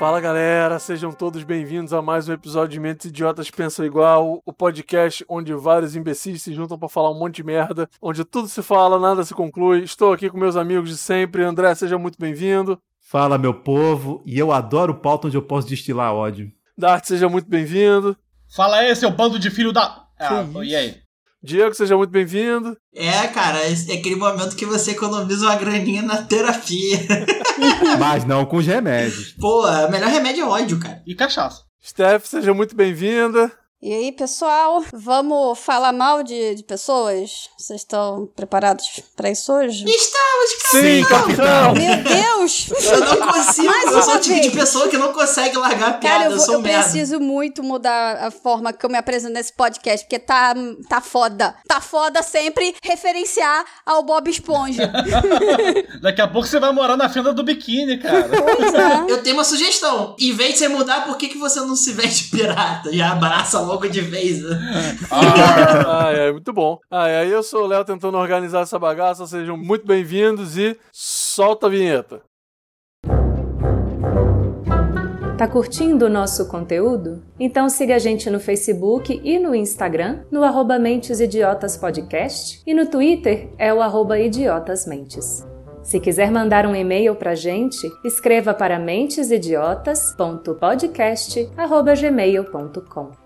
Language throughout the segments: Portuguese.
Fala galera, sejam todos bem-vindos a mais um episódio de Mentes Idiotas Pensam Igual, o podcast onde vários imbecis se juntam para falar um monte de merda, onde tudo se fala, nada se conclui. Estou aqui com meus amigos de sempre. André, seja muito bem-vindo. Fala, meu povo, e eu adoro o pauta onde eu posso destilar ódio. Dart, seja muito bem-vindo. Fala aí, seu bando de filho da. Ah, e aí? Diego, seja muito bem-vindo. É, cara, é aquele momento que você economiza uma graninha na terapia. Mas não com os remédios. Pô, o melhor remédio é ódio, cara. E cachaça. Steph, seja muito bem-vinda. E aí, pessoal, vamos falar mal de, de pessoas? Vocês estão preparados para isso hoje? Estamos, cara! Sim, capitão! Meu Deus! Eu não consigo, Mais eu sou o tipo de pessoa que não consegue largar a piada, Cara, eu, eu, vou- sou eu merda. preciso muito mudar a forma que eu me apresento nesse podcast, porque tá, tá foda. Tá foda sempre referenciar ao Bob Esponja. Daqui a pouco você vai morar na fenda do biquíni, cara. pois é. Eu tenho uma sugestão. Em vez de você mudar, por que, que você não se veste pirata? Já abraça logo de vez. né? Ai, ai, muito bom. Ai, aí eu sou o Léo tentando organizar essa bagaça, sejam muito bem-vindos e solta a vinheta. Tá curtindo o nosso conteúdo? Então siga a gente no Facebook e no Instagram, no arroba Mentes Idiotas Podcast, e no Twitter é o arroba Idiotasmentes. Se quiser mandar um e-mail pra gente, escreva para mentesidiotas.podcast.gmail.com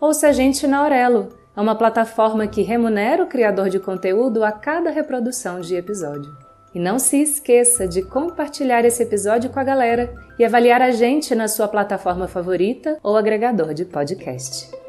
Ouça a gente na Aurelo, é uma plataforma que remunera o criador de conteúdo a cada reprodução de episódio. E não se esqueça de compartilhar esse episódio com a galera e avaliar a gente na sua plataforma favorita ou agregador de podcast.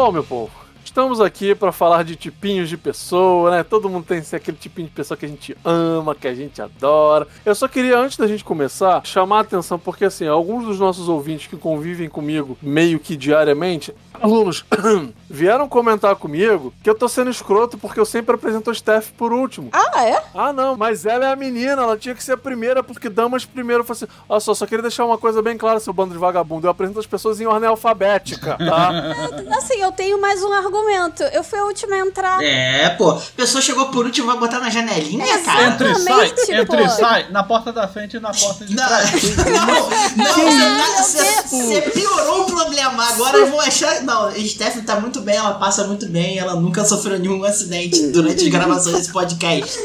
Bom, meu povo, estamos aqui para falar de tipinhos de pessoa, né? Todo mundo tem assim, aquele tipinho de pessoa que a gente ama, que a gente adora. Eu só queria, antes da gente começar, chamar a atenção, porque assim, alguns dos nossos ouvintes que convivem comigo meio que diariamente, alunos, vieram comentar comigo que eu tô sendo escroto porque eu sempre apresento o Steph por último. Ah, é? Ah, não, mas ela é a menina, ela tinha que ser a primeira, porque damas primeiro. Eu falei assim, olha só, só queria deixar uma coisa bem clara, seu bando de vagabundo. Eu apresento as pessoas em ordem alfabética, tá? Assim, eu tenho mais um argumento. Eu fui a última a entrar. É, pô. A pessoa chegou por último, vai botar na janelinha, cara. Entre e sai, entre e sai, na porta da frente e na porta de Não, trás. não, não, você, piorou o problema. Agora eu vou achar. Não, a Stephanie tá muito bem, ela passa muito bem, ela nunca sofreu nenhum acidente durante as gravações desse podcast.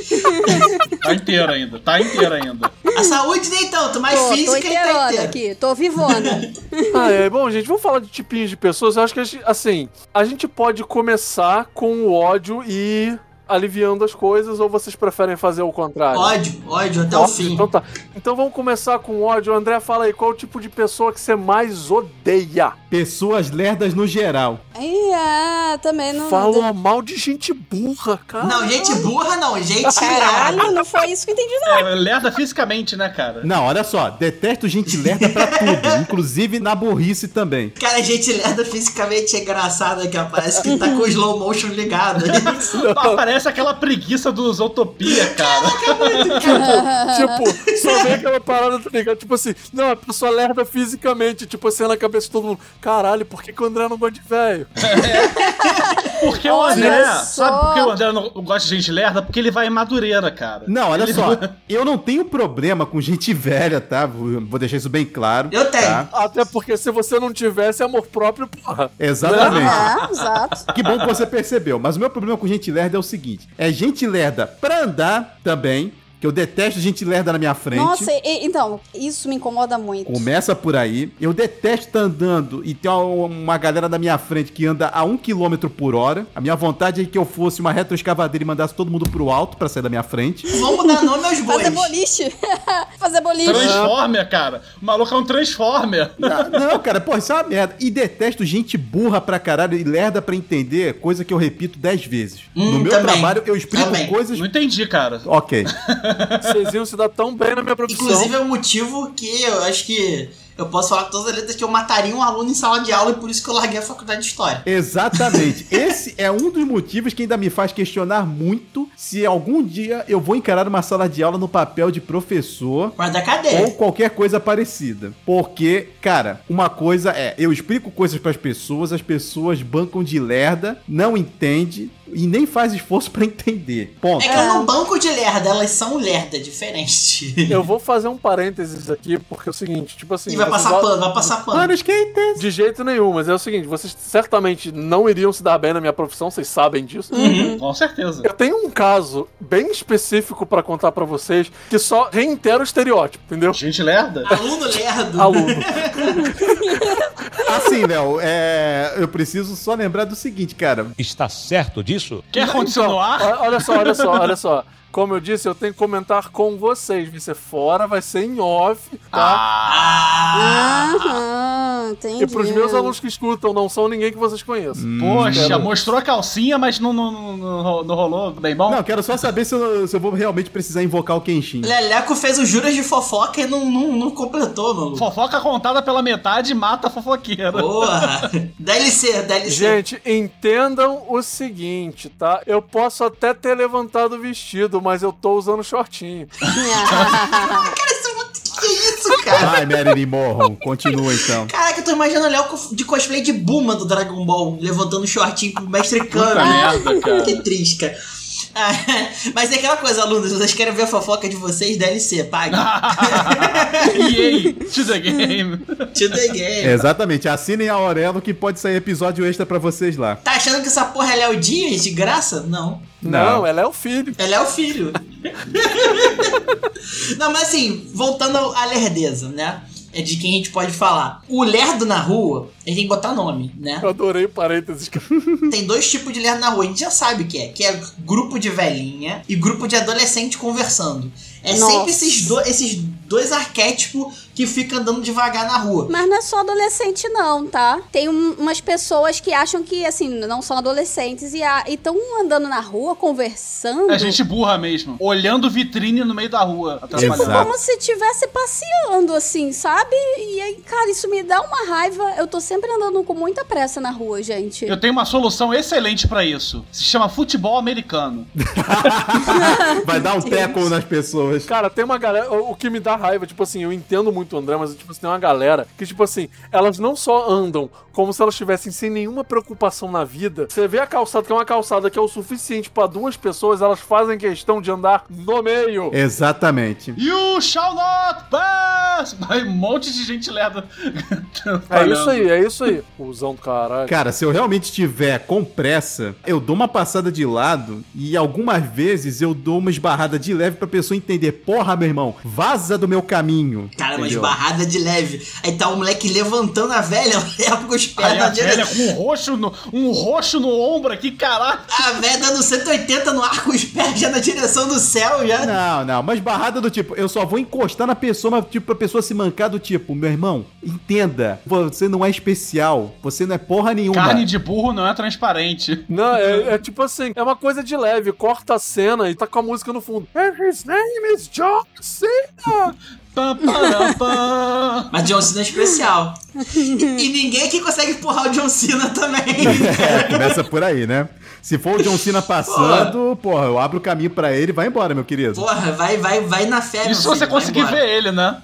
Tá inteiro ainda, tá inteiro ainda. A saúde nem tanto, mas Tô, tô física e tá inteira. aqui, tô vivona. Ah, é, bom, gente, vamos falar de tipinhos de pessoas. Eu acho que, a gente- assim, a gente pode começar com o ódio e aliviando as coisas, ou vocês preferem fazer o contrário? Ódio, ódio até o Ódio? fim. Então tá. Então vamos começar com o ódio. André, fala aí, qual o tipo de pessoa que você mais odeia? Pessoas lerdas no geral. É, também não. Fala mal de gente burra, cara. Não, gente burra não, gente Caralho, não foi isso que eu entendi, não. É, lerda fisicamente, né, cara? Não, olha só, detesto gente lerda pra tudo, inclusive na burrice também. Cara, gente lerda fisicamente é engraçada que parece que tá com o slow motion ligado. Parece aquela preguiça dos Utopia, cara. tipo, só vem aquela parada, tá ligado? Tipo assim, não, a pessoa lerda fisicamente, tipo assim, na cabeça de todo mundo. Caralho, por que, que o André não gosta de velho? Porque o André. só. Sabe por que o André não gosta de gente lerda? Porque ele vai em Madureira, cara. Não, olha Ele- só, eu não tenho problema com gente velha, tá? Vou vou deixar isso bem claro. Eu tenho. tá? Até porque se você não tivesse amor próprio, porra. Exatamente. É, exato. Que bom que você percebeu. Mas o meu problema com gente lerda é o seguinte: é gente lerda pra andar também, que eu detesto gente lerda na minha frente. Nossa, e- então, isso me incomoda muito. Começa por aí. Eu detesto estar andando e ter uma, uma galera na minha frente que anda a um quilômetro por hora. A minha vontade é que eu fosse uma retroescavadeira e mandasse todo mundo pro alto pra sair da minha frente. Vamos dar nome aos bois. Fazer boliche. Fazer boliche. Transformer, cara. O maluco é um Transformer. Não, não, cara, pô, isso é uma merda. E detesto gente burra pra caralho e lerda pra entender, coisa que eu repito dez vezes. Hum, no meu também. trabalho, eu explico Também. coisas. Não entendi, cara. Ok. Vocês iam se dar tão bem na minha profissão. Inclusive é o motivo que eu acho que eu posso falar com todas as letras que eu mataria um aluno em sala de aula e por isso que eu larguei a faculdade de História. Exatamente. Esse é um dos motivos que ainda me faz questionar muito se algum dia eu vou encarar uma sala de aula no papel de professor da ou cadeia. qualquer coisa parecida. Porque, cara, uma coisa é, eu explico coisas pras pessoas, as pessoas bancam de lerda, não entende e nem faz esforço pra entender. Ponto. É que eu não banco de lerda, elas são lerda, diferente. Eu vou fazer um parênteses aqui, porque é o seguinte, tipo assim. E vai passar pano, vai passar pano. Mano, skaters. De jeito nenhum, mas é o seguinte, vocês certamente não iriam se dar bem na minha profissão, vocês sabem disso. Com certeza. Eu tenho um caso bem específico pra contar pra vocês que só reitera o estereótipo, entendeu? Gente lerda? Aluno lerdo. Aluno. Assim, Léo, é, eu preciso só lembrar do seguinte, cara. Está certo disso? Quer continuar? Então, olha só, olha só, olha só. Como eu disse, eu tenho que comentar com vocês. Vai ser fora, vai ser em off, tá? Ah, Aham, entendi. e pros meus alunos que escutam, não são ninguém que vocês conheçam. Poxa, Quero- mostrou a calcinha, mas não, não, não, não- não rolou bem bom? Não, quero só saber se eu, se eu vou realmente precisar invocar o Kenshin. Leleco fez o Juras de fofoca e não, não, não completou, maluco. Fofoca contada pela metade mata a fofoqueira. Porra. DLC, DLC. Gente, entendam o seguinte, tá? Eu posso até ter levantado o vestido, mas eu tô usando shortinho. Que isso, cara? Vai, Marilyn Morron, continua então. Caraca, eu tô imaginando o Léo de cosplay de Buma do Dragon Ball, levantando o shortinho pro mestre Puta Kami. merda, cara. Que triste, cara. Ah, mas é aquela coisa, alunos, vocês querem ver a fofoca de vocês, DLC, pague. EA, to the game. To the game. Exatamente, assinem a Aurelo que pode sair episódio extra pra vocês lá. Tá achando que essa porra é Léo Dias de graça? Não. Não, ela é o filho. Ela é o filho. Não, mas assim, voltando ao- à lerdeza, né? É de quem a gente pode falar. O lerdo na rua, a gente tem que botar nome, né? Eu adorei o parênteses. Tem dois tipos de lerdo na rua, a gente já sabe o que é. Que é grupo de velhinha e grupo de adolescente conversando. É Nossa. sempre esses, do- esses dois arquétipos que ficam andando devagar na rua. Mas não é só adolescente, não, tá? Tem um- umas pessoas que acham que, assim, não são adolescentes e estão andando na rua conversando. É gente burra mesmo. Olhando vitrine no meio da rua. Exato. Como se estivesse passeando, assim, sabe? E aí, cara, isso me dá uma raiva. Eu tô sempre andando com muita pressa na rua, gente. Eu tenho uma solução excelente pra isso. Se chama futebol americano. Vai dar um teco nas pessoas. Cara, tem uma galera. O que me dá raiva, tipo assim, eu entendo muito o André, mas tipo, assim, tem uma galera que, tipo assim, elas não só andam como se elas estivessem sem nenhuma preocupação na vida. Você vê a calçada, que é uma calçada que é o suficiente pra duas pessoas, elas fazem questão de andar no meio. Exatamente. You shall not pass! Vai um monte de gente lerda. É isso aí, é isso aí. Usão do caralho. Cara, se eu realmente estiver com pressa, eu dou uma passada de lado e algumas vezes eu dou uma esbarrada de leve pra pessoa entender. Porra, meu irmão, vaza do meu caminho. Cara, mas Entendeu? barrada de leve. Aí tá o moleque levantando a velha, leva com os pés Aí na a velha direção. com um roxo, no, um roxo no ombro aqui, caralho. A velha dando 180 no ar com os pés já na direção do céu, já. Não, não, mas barrada do tipo, eu só vou encostar na pessoa, mas tipo, pra pessoa se mancar do tipo, meu irmão, entenda, você não é especial, você não é porra nenhuma. Carne de burro não é transparente. Não, é, é tipo assim, é uma coisa de leve, corta a cena e tá com a música no fundo. And his name is John Cena. Mas John Cena é especial. E, e ninguém aqui consegue empurrar o John Cena também. É, começa por aí, né? Se for o John Cena passando, porra, eu abro o caminho pra ele e vai embora, meu querido. Porra, vai, vai, vai na fé, meu Isso se filho, você conseguir embora. ver ele, né?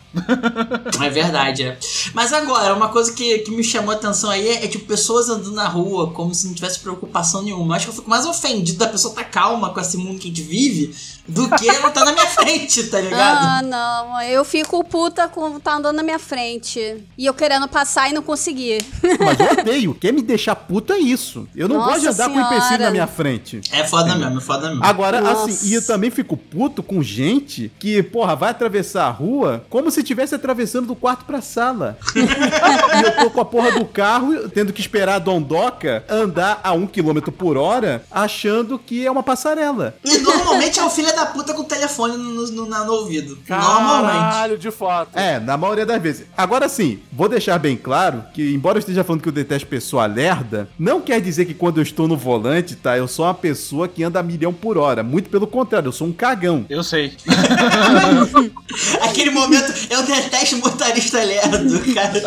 É verdade, é. Mas agora, uma coisa que, que me chamou a atenção aí é, é, tipo pessoas andando na rua como se não tivesse preocupação nenhuma. Eu acho que eu fico mais ofendido da pessoa tá calma com esse mundo que a gente vive do que ela tá na minha frente, tá ligado? Ah, não. Eu fico puta com tá andando na minha frente. E eu querendo passar e não conseguir. Mas eu odeio. Quer me deixar puto é isso. Eu não Nossa gosto de andar com o empecilho Senhora. na minha frente. É foda mesmo, é foda mesmo. Agora, Nossa. assim, e eu também fico puto com gente que, porra, vai atravessar a rua como se estivesse atravessando do quarto pra sala. e eu tô com a porra do carro, tendo que esperar a dondoca andar a um quilômetro por hora, achando que é uma passarela. E normalmente é o filho da puta com o telefone no, no, na- no ouvido. Normalmente. Caralho, caralho, de fato. É, na maioria das vezes. Agora sim, vou deixar bem claro que, embora eu esteja falando que eu detesto pessoa lerda, não quer dizer que quando eu estou no volante, tá? Eu sou uma pessoa que anda a milhão por hora. Muito pelo contrário, eu sou um cagão. Eu sei. Aquele momento, eu detesto motorista lerdo, cara.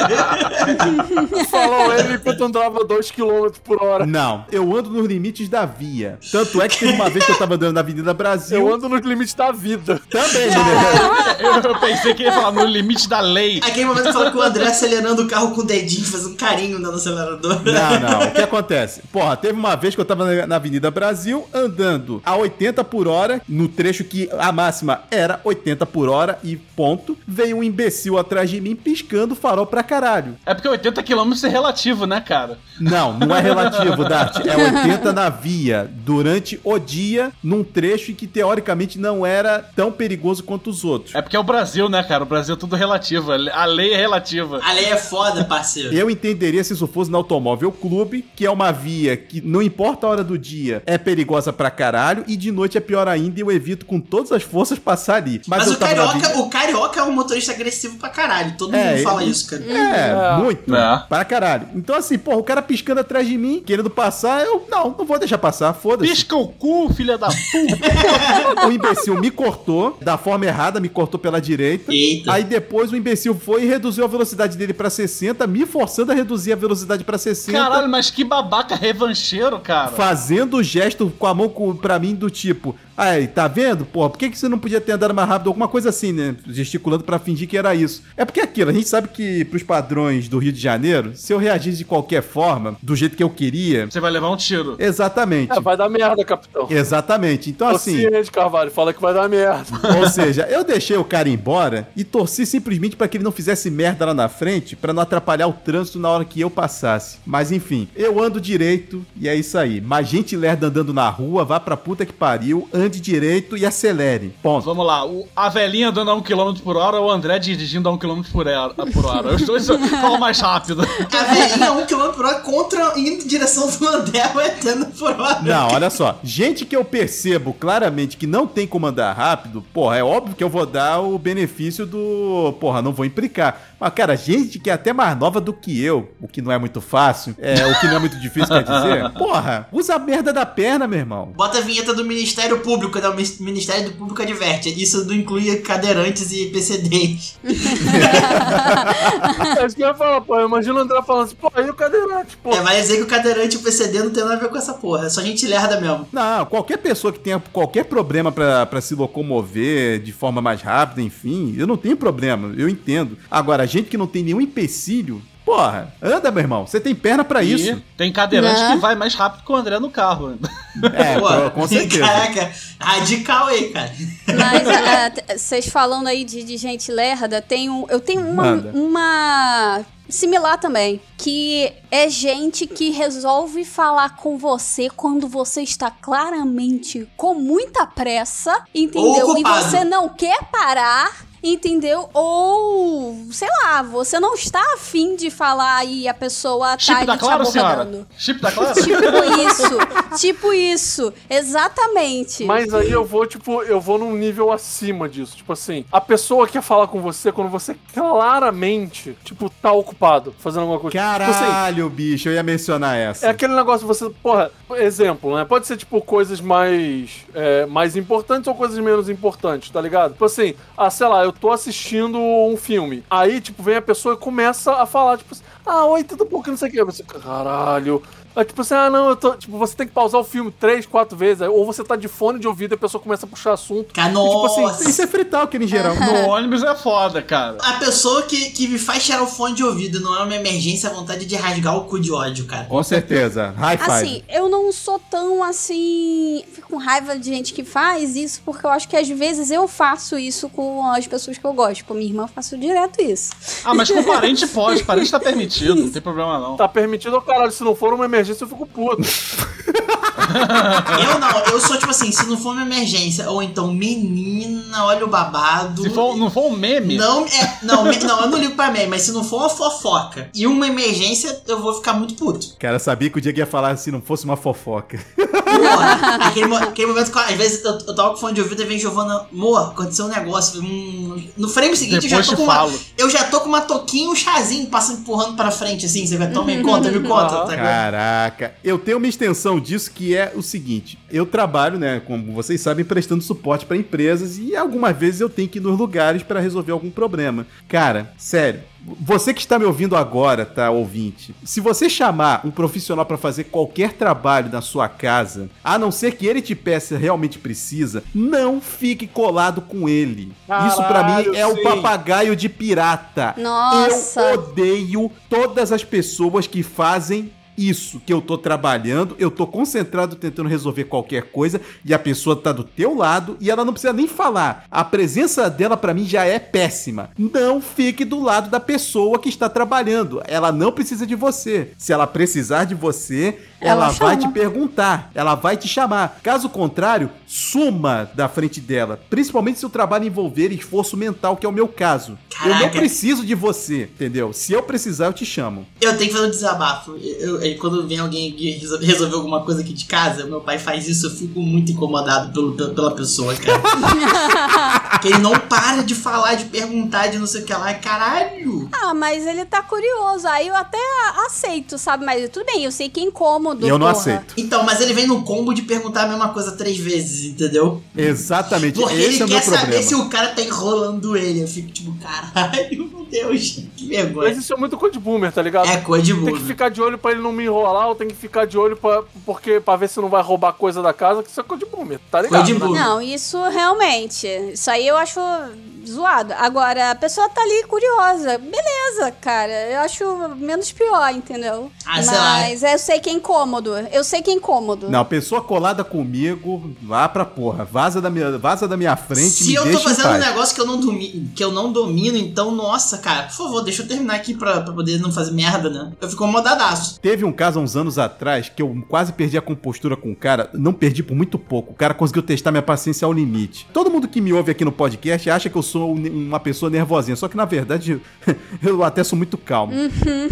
Falou ele enquanto andava 2km por hora. Não, eu ando nos limites da via. Tanto é que teve uma vez que eu tava andando na Avenida Brasil. Eu ando nos limites da vida. Também, né? Eu, eu pensei que ia falar no limite da lei. Aquele momento que fala com o André acelerando o carro com o dedinho, fazendo um carinho no acelerador. Não, não. O que acontece? Porra, teve uma vez que eu tava na- Avenida Brasil andando a 80 por hora, no trecho que a máxima era 80 por hora e ponto. Veio um imbecil atrás de mim piscando farol pra caralho. É porque 80 km é relativo, né, cara? Não, não é relativo, Dart. É 80 na via durante o dia, num trecho que teoricamente não era tão perigoso quanto os outros. É porque é o Brasil, né, cara? O Brasil é tudo relativo. A lei é relativa. A lei é foda, parceiro. Eu entenderia se isso fosse no Automóvel Clube, que é uma via que não importa a hora do dia, é perigosa pra caralho, e de noite é pior ainda e eu evito com todas as forças passar ali. Mas, Mas o carioca, avenida- o carioca é um motorista agressivo pra caralho. Todo É, mundo fala ele- isso, cara. É, É. muito. É. Para caralho. Então, assim, porra, o cara piscando atrás de mim, querendo passar, eu. Não, não vou deixar passar, foda-se. Pisca o cu, filha da puta. O imbecil me cortou da forma errada, me cortou pela direita. Eita. Aí depois o imbecil foi e reduziu a velocidade dele pra 60, me forçando a reduzir a velocidade pra 60. Caralho, mas que babaca revancheiro, cara. Fazendo o gesto com a mão pra mim do tipo, ai, tá vendo? Pô, por que, que você não podia ter andado mais rápido? Alguma coisa assim, né? Gesticulando pra fingir que era isso. É porque é aquilo, a gente sabe que pros padrões do Rio de Janeiro, se eu reagisse de qualquer forma, do jeito que eu queria, Você vai levar um tiro. exatamente. É, vai dar merda, capitão. Exatamente. Então, assim, ciente, Carvalho. Fala que vai dar merda. Ou seja, eu deixei o cara embora e torci simplesmente pra que ele não fizesse merda lá na frente, pra não atrapalhar o trânsito na hora que eu passasse. Mas enfim, eu ando direito e é isso aí. Mas gente lerda andando na rua, vá pra puta que pariu, ande direito e acelere. Ponto. Vamos lá, o, a velhinha andando a 1 km por hora ou o André dirigindo a 1 km por hora. Por hora. Os dois falam mais rápido. A velhinha 1 km por hora contra, indo em direção do André, vai tendo por hora. Não, olha só. Gente que eu percebo claramente que não tem como andar rápido, porra, é óbvio que eu vou dar o benefício do. Porra, não vou implicar. Mas, cara, gente que é até mais nova do que eu, o que não é muito fácil, é, o que não é muito difícil, quer dizer, porra, usa a merda da perna, meu irmão. Bota a vinheta do Ministério Público, né? O Ministério do Público adverte. Isso não inclui cadeirantes e PCDs. É isso que eu ia falar, pô. Imagina o André falando assim, pô, aí o cadeirante, pô. É, vai dizer que o cadeirante e o PCD não tem nada a ver com essa porra. É só gente lerda mesmo. Não, qualquer pessoa que tenha qualquer problema pra pra se locomover de forma mais rápida, enfim, eu não tenho problema, eu entendo. Agora, gente que não tem nenhum empecilho, porra, anda, meu irmão, você tem perna pra isso. Tem cadeirante Né? que vai mais rápido que o André no carro. É, com certeza. Caraca, radical aí, cara. Mas t- vocês falando aí de, de gente lerda, tem um, eu tenho uma, Manda. uma similar também, que é gente que resolve falar com você quando você está claramente com muita pressa, entendeu? E você não quer parar. Entendeu? Ou, sei lá, você não está afim de falar e a pessoa tá Chip aí da te Claro, senhora? abordando. Chip da Claro? Tipo isso, tipo isso, exatamente. Mas aí eu vou, tipo, eu vou num nível acima disso. Tipo assim, a pessoa quer falar com você quando você claramente, tipo, tá ocupado, fazendo alguma coisa. Tipo assim, Caralho, bicho, eu ia mencionar essa. É aquele negócio, você, porra, exemplo, né? Pode ser, tipo, coisas mais, é, mais importantes ou coisas menos importantes, tá ligado? Tipo assim, ah, sei lá, eu tô assistindo um filme. Aí, tipo, vem a pessoa e começa a falar, tipo assim, ah, oi, tudo bom, que não sei o que. Você, caralho. Aí, tipo assim, ah, não, eu tô. Tipo, você tem que pausar o filme três, quatro vezes. Ou você tá de fone de ouvido e a pessoa começa a puxar assunto. Cara, E, tipo assim. Isso é frital, que em geral. No ônibus é foda, cara. A pessoa que, que me faz tirar o fone de ouvido não é uma emergência, é vontade de rasgar o cu de ódio, cara. Com certeza. High five. Assim, eu não sou tão assim. Fico com raiva de gente que faz isso, porque eu acho que às vezes eu faço isso com as pessoas que eu gosto. Com minha irmã, eu faço direto isso. Ah, mas com parente pode, parente tá permitido, não tem problema não. Tá permitido, caralho, se não for uma emergência, eu fico puto. Eu não, eu sou tipo assim, se não for uma emergência, ou então, menina, olha o babado. Se for, não for um meme, Não, é, não, me- não, eu não ligo pra mim, mas se não for uma fofoca e uma emergência, eu vou ficar muito puto. Cara, sabia que o Diego ia falar se não fosse uma fofoca. Porra, aquele, aquele momento que, às vezes, eu, eu tava com fone de ouvido e vem Giovana, amor, aconteceu um negócio. Hum, no frame seguinte, eu já depois tô com uma, falo. eu já tô com uma toquinha e um chazinho passando empurrando pra frente, assim, você vai, toma me conta, me conta. Tá? Caraca, eu tenho uma extensão disso que é o seguinte: eu trabalho, né, como vocês sabem, prestando suporte para empresas e algumas vezes eu tenho que ir nos lugares para resolver algum problema. Cara, sério. Você que está me ouvindo agora, tá, ouvinte? Se você chamar um profissional para fazer qualquer trabalho na sua casa, a não ser que ele te peça realmente precisa, não fique colado com ele. Isso para Caralho, mim é o papagaio de pirata. Nossa. Eu odeio todas as pessoas que fazem isso, que eu tô trabalhando, eu tô concentrado tentando resolver qualquer coisa e a pessoa tá do teu lado e ela não precisa nem falar. A presença dela pra mim já é péssima. Não fique do lado da pessoa que está trabalhando. Ela não precisa de você. Se ela precisar de você, ela, Ela vai te perguntar, ela vai te chamar. Caso contrário, suma da frente dela, principalmente se o trabalho envolver esforço mental, que é o meu caso. Eu não Caraca. preciso de você, entendeu? Se eu precisar, eu te chamo. Eu tenho que fazer um desabafo. Eu, eu- quando vem alguém aqui resolver alguma coisa aqui de casa, meu pai faz isso, eu fico muito incomodado pelo, pelo- pela pessoa, cara. que ele não para de falar, de perguntar, de não sei o que lá. Caralho! Ah, mas ele tá curioso. Aí eu até aceito, sabe? Mas tudo bem, eu sei que é incômodo. Eu não porra. aceito. Então, mas ele vem no combo de perguntar a mesma coisa três vezes, entendeu? Exatamente. Porque Esse ele é quer saber problema. se o cara tá enrolando ele. Eu fico tipo, caralho, meu Deus, que vergonha. Mas isso é muito coisa de boomer, tá ligado? É coisa de Tem que ficar de olho pra ele não me enrolar, ou tem que ficar de olho pra, porque, pra ver se não vai roubar coisa da casa, que isso é coisa de boomer, tá ligado? Coisa de né? burro. Não, isso realmente. Isso aí eu acho zoado. Agora, a pessoa tá ali curiosa. Beleza, cara. Eu acho menos pior, entendeu? Ah. Mas eu sei que é incômodo. Eu sei que é incômodo. Não, pessoa colada comigo, vá pra porra. Vaza da minha, vaza da minha frente Se me eu tô fazendo um negócio que eu não domino, que eu não domino, então, nossa, cara, por favor, deixa eu terminar aqui pra, pra poder não fazer merda, né? Eu fico incomodadaço. Teve um caso há uns anos atrás que eu quase perdi a compostura com o cara. Não perdi por muito pouco. O cara conseguiu testar minha paciência ao limite. Todo mundo que me ouve aqui no podcast acha que eu sou um- uma pessoa nervosinha. Só que na verdade eu até sou muito calmo.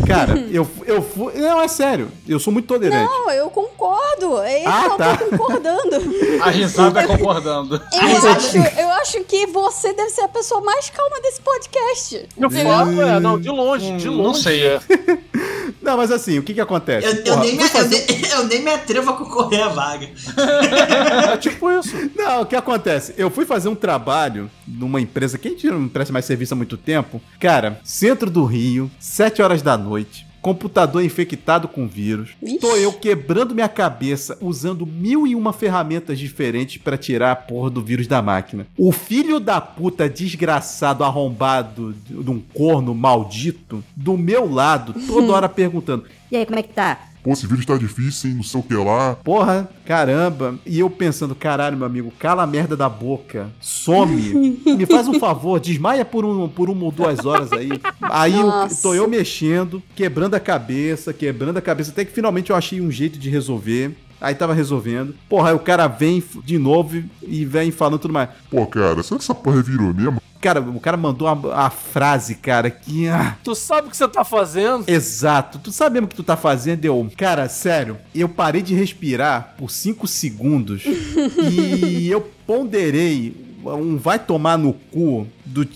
Cara, eu, eu fui. Não, é sério. Eu sou muito tolerante. Não, eu concordo. É isso Ah, que eu tá. tô concordando. a risada concordando. Eu acho, eu acho que você deve ser a pessoa mais calma desse podcast. Eu falo, é, não, de longe, de Hum, longe. não sei. é. Não, mas assim, o que que acontece? Eu, eu Porra, nem me, fui eu, fazer- nem, eu nem me atrevo a concorrer à vaga. É tipo isso. Não, o que acontece? Eu fui fazer um trabalho numa empresa que a gente não presta mais serviço há muito tempo. Cara, centro do Rio, 7 horas da noite. Computador infectado com vírus. Tô eu quebrando minha cabeça usando mil e uma ferramentas diferentes pra tirar a porra do vírus da máquina. O filho da puta desgraçado, arrombado, de um corno maldito, do meu lado, toda hora perguntando: E aí, como é que tá? Pô, esse vídeo tá difícil, hein? Não sei o que lá. Porra, caramba. E eu pensando, caralho, meu amigo, cala a merda da boca. Some. Me faz um favor, desmaia por, um, por uma ou duas horas aí. Aí eu, tô eu mexendo, quebrando a cabeça, quebrando a cabeça, até que finalmente eu achei um jeito de resolver. Aí tava resolvendo. Porra, aí o cara vem de novo e vem falando tudo mais. Pô, cara, será que essa porra virou mesmo? Cara, o cara mandou a, a frase, cara, que. ah, Tu sabe o que você tá fazendo? Exato. Tu sabe mesmo o que tu tá fazendo? Eu, cara, sério, eu parei de respirar por 5 segundos e eu ponderei um vai tomar no cu do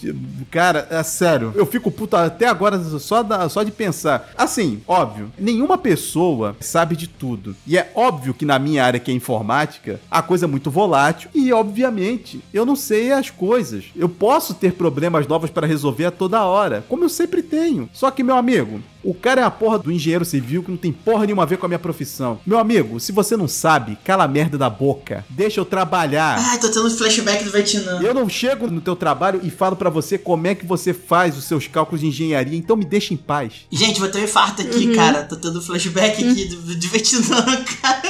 cara, é sério. Eu fico puto até agora só, da- só de pensar. Assim, óbvio, nenhuma pessoa sabe de tudo. E é óbvio que na minha área que é informática, a coisa é muito volátil e obviamente eu não sei as coisas. Eu posso ter problemas novos para resolver a toda hora, como eu sempre tenho. Só que meu amigo, o cara é a porra do engenheiro civil que não tem porra nenhuma a ver com a minha profissão. Meu amigo, se você não sabe, cala a merda da boca. Deixa eu trabalhar. Ai, tô tendo flashback do Vietnã. Eu não chego no teu trabalho e falo pra você como é que você faz os seus cálculos de engenharia, então me deixa em paz. Gente, vou ter um infarto aqui, cara. Tô tendo flashback aqui do, do Vietnã, cara.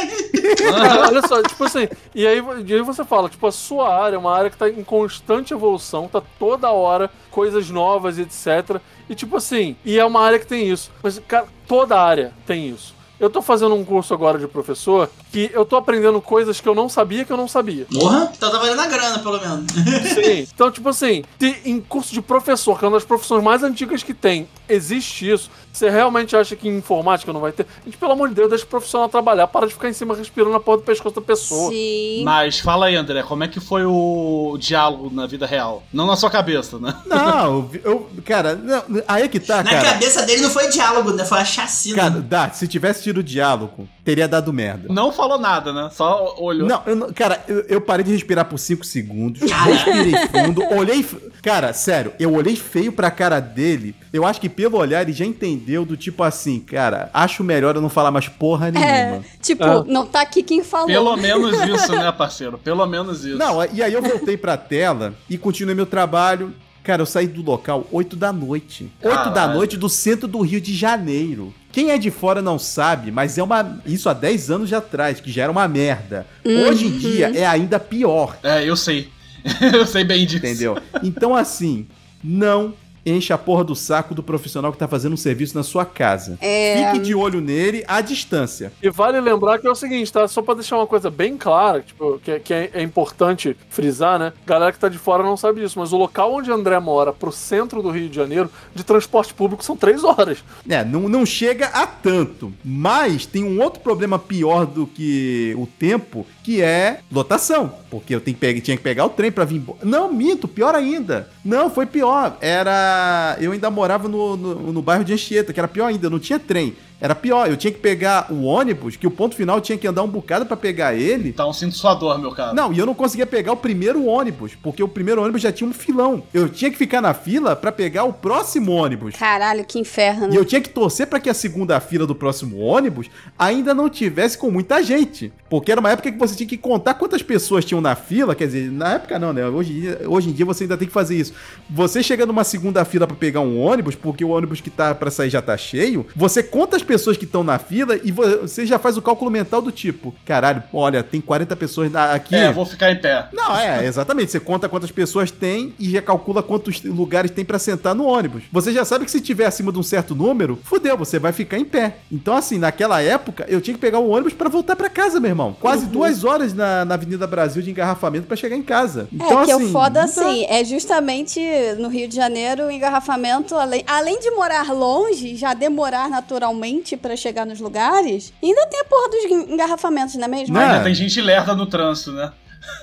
Cara, olha só, tipo assim, e aí, e aí você fala, tipo, a sua área é uma área que tá em constante evolução, tá toda hora coisas novas, etc. E tipo assim, e é uma área que tem isso. Mas, cara, toda área tem isso. Eu tô fazendo um curso agora de professor que eu tô aprendendo coisas que eu não sabia que eu não sabia. Porra, então tá valendo a grana, pelo menos. Sim. Então, tipo assim, em curso de professor, que é uma das profissões mais antigas que tem, existe isso, você realmente acha que em informática não vai ter? Gente, pelo amor de Deus, deixa o profissional trabalhar, para de ficar em cima respirando na porra do pescoço da pessoa. Sim. Mas fala aí, André, como é que foi o diálogo na vida real? Não na sua cabeça, né? Não, eu, cara, não, aí é que tá, Na cara. cabeça dele não foi diálogo, né? Foi a chacina. Cara, dá, se tivesse tido diálogo, teria dado merda. Não falou nada, né? Só olhou. Não, eu não- cara, eu, eu parei de respirar por 5 segundos, Cara. respirei fundo, olhei. Cara, sério, eu olhei feio pra cara dele. Eu acho que pelo olhar ele já entendeu do tipo assim, cara, acho melhor eu não falar mais porra É, nenhuma. tipo, Ah. não tá aqui quem falou. Pelo menos isso, né, parceiro? Pelo menos isso. Não, e aí eu voltei pra tela e continuei meu trabalho. Cara, eu saí do local 8 da noite. 8 da Caralho. noite do centro do Rio de Janeiro. Quem é de fora não sabe, mas é uma. Isso há 10 anos atrás, que já era uma merda. Hoje em dia é ainda pior. É, eu sei. eu sei bem disso. Entendeu? Então, assim, não enche a porra do saco do profissional que tá fazendo um serviço na sua casa. É. Fique de olho nele à distância. E vale lembrar que é o seguinte, tá? Só pra deixar uma coisa bem clara, tipo, que, que é, é importante frisar, né? Galera que tá de fora não sabe disso, mas o local onde André mora, pro centro do Rio de Janeiro, de transporte público, são três horas. É, não, não chega a tanto. Mas tem um outro problema pior do que o tempo, que é lotação. Porque eu tenho que pegar, tinha que pegar o trem pra vir embora. Não, minto, pior ainda. Não, foi pior. Era. Eu ainda morava no, no, no bairro de Anchieta, que era pior ainda, não tinha trem. Era pior, eu tinha que pegar o ônibus, que o ponto final eu tinha que andar um bocado pra pegar ele. Tá um cinto sua dor, meu cara. Não, e eu não conseguia pegar o primeiro ônibus, porque o primeiro ônibus já tinha um filão. Eu tinha que ficar na fila pra pegar o próximo ônibus. Caralho, que inferno. E eu tinha que torcer pra que a segunda fila do próximo ônibus ainda não tivesse com muita gente. Porque era uma época que você tinha que contar quantas pessoas tinham na fila. Quer dizer, na época não, né? Hoje em dia, hoje em dia você ainda tem que fazer isso. Você chega numa segunda fila pra pegar um ônibus, porque o ônibus que tá pra sair já tá cheio. Você conta as pessoas que estão na fila e vo- você já faz o cálculo mental do tipo: caralho, olha, tem 40 pessoas na- aqui. É, vou ficar em pé. Não, é, exatamente. Você conta quantas pessoas tem e já calcula quantos lugares tem pra sentar no ônibus. Você já sabe que se tiver acima de um certo número, fudeu, você vai ficar em pé. Então, assim, naquela época, eu tinha que pegar o ônibus pra voltar pra casa, meu irmão. Quase duas horas na, na Avenida Brasil de engarrafamento pra chegar em casa. Então, é, que assim, o foda, dá. assim, é justamente no Rio de Janeiro, o engarrafamento, além, além de morar longe, já demorar naturalmente pra chegar nos lugares, ainda tem a porra dos engarrafamentos, não é mesmo? Não. Ainda tem gente lerda no trânsito, né?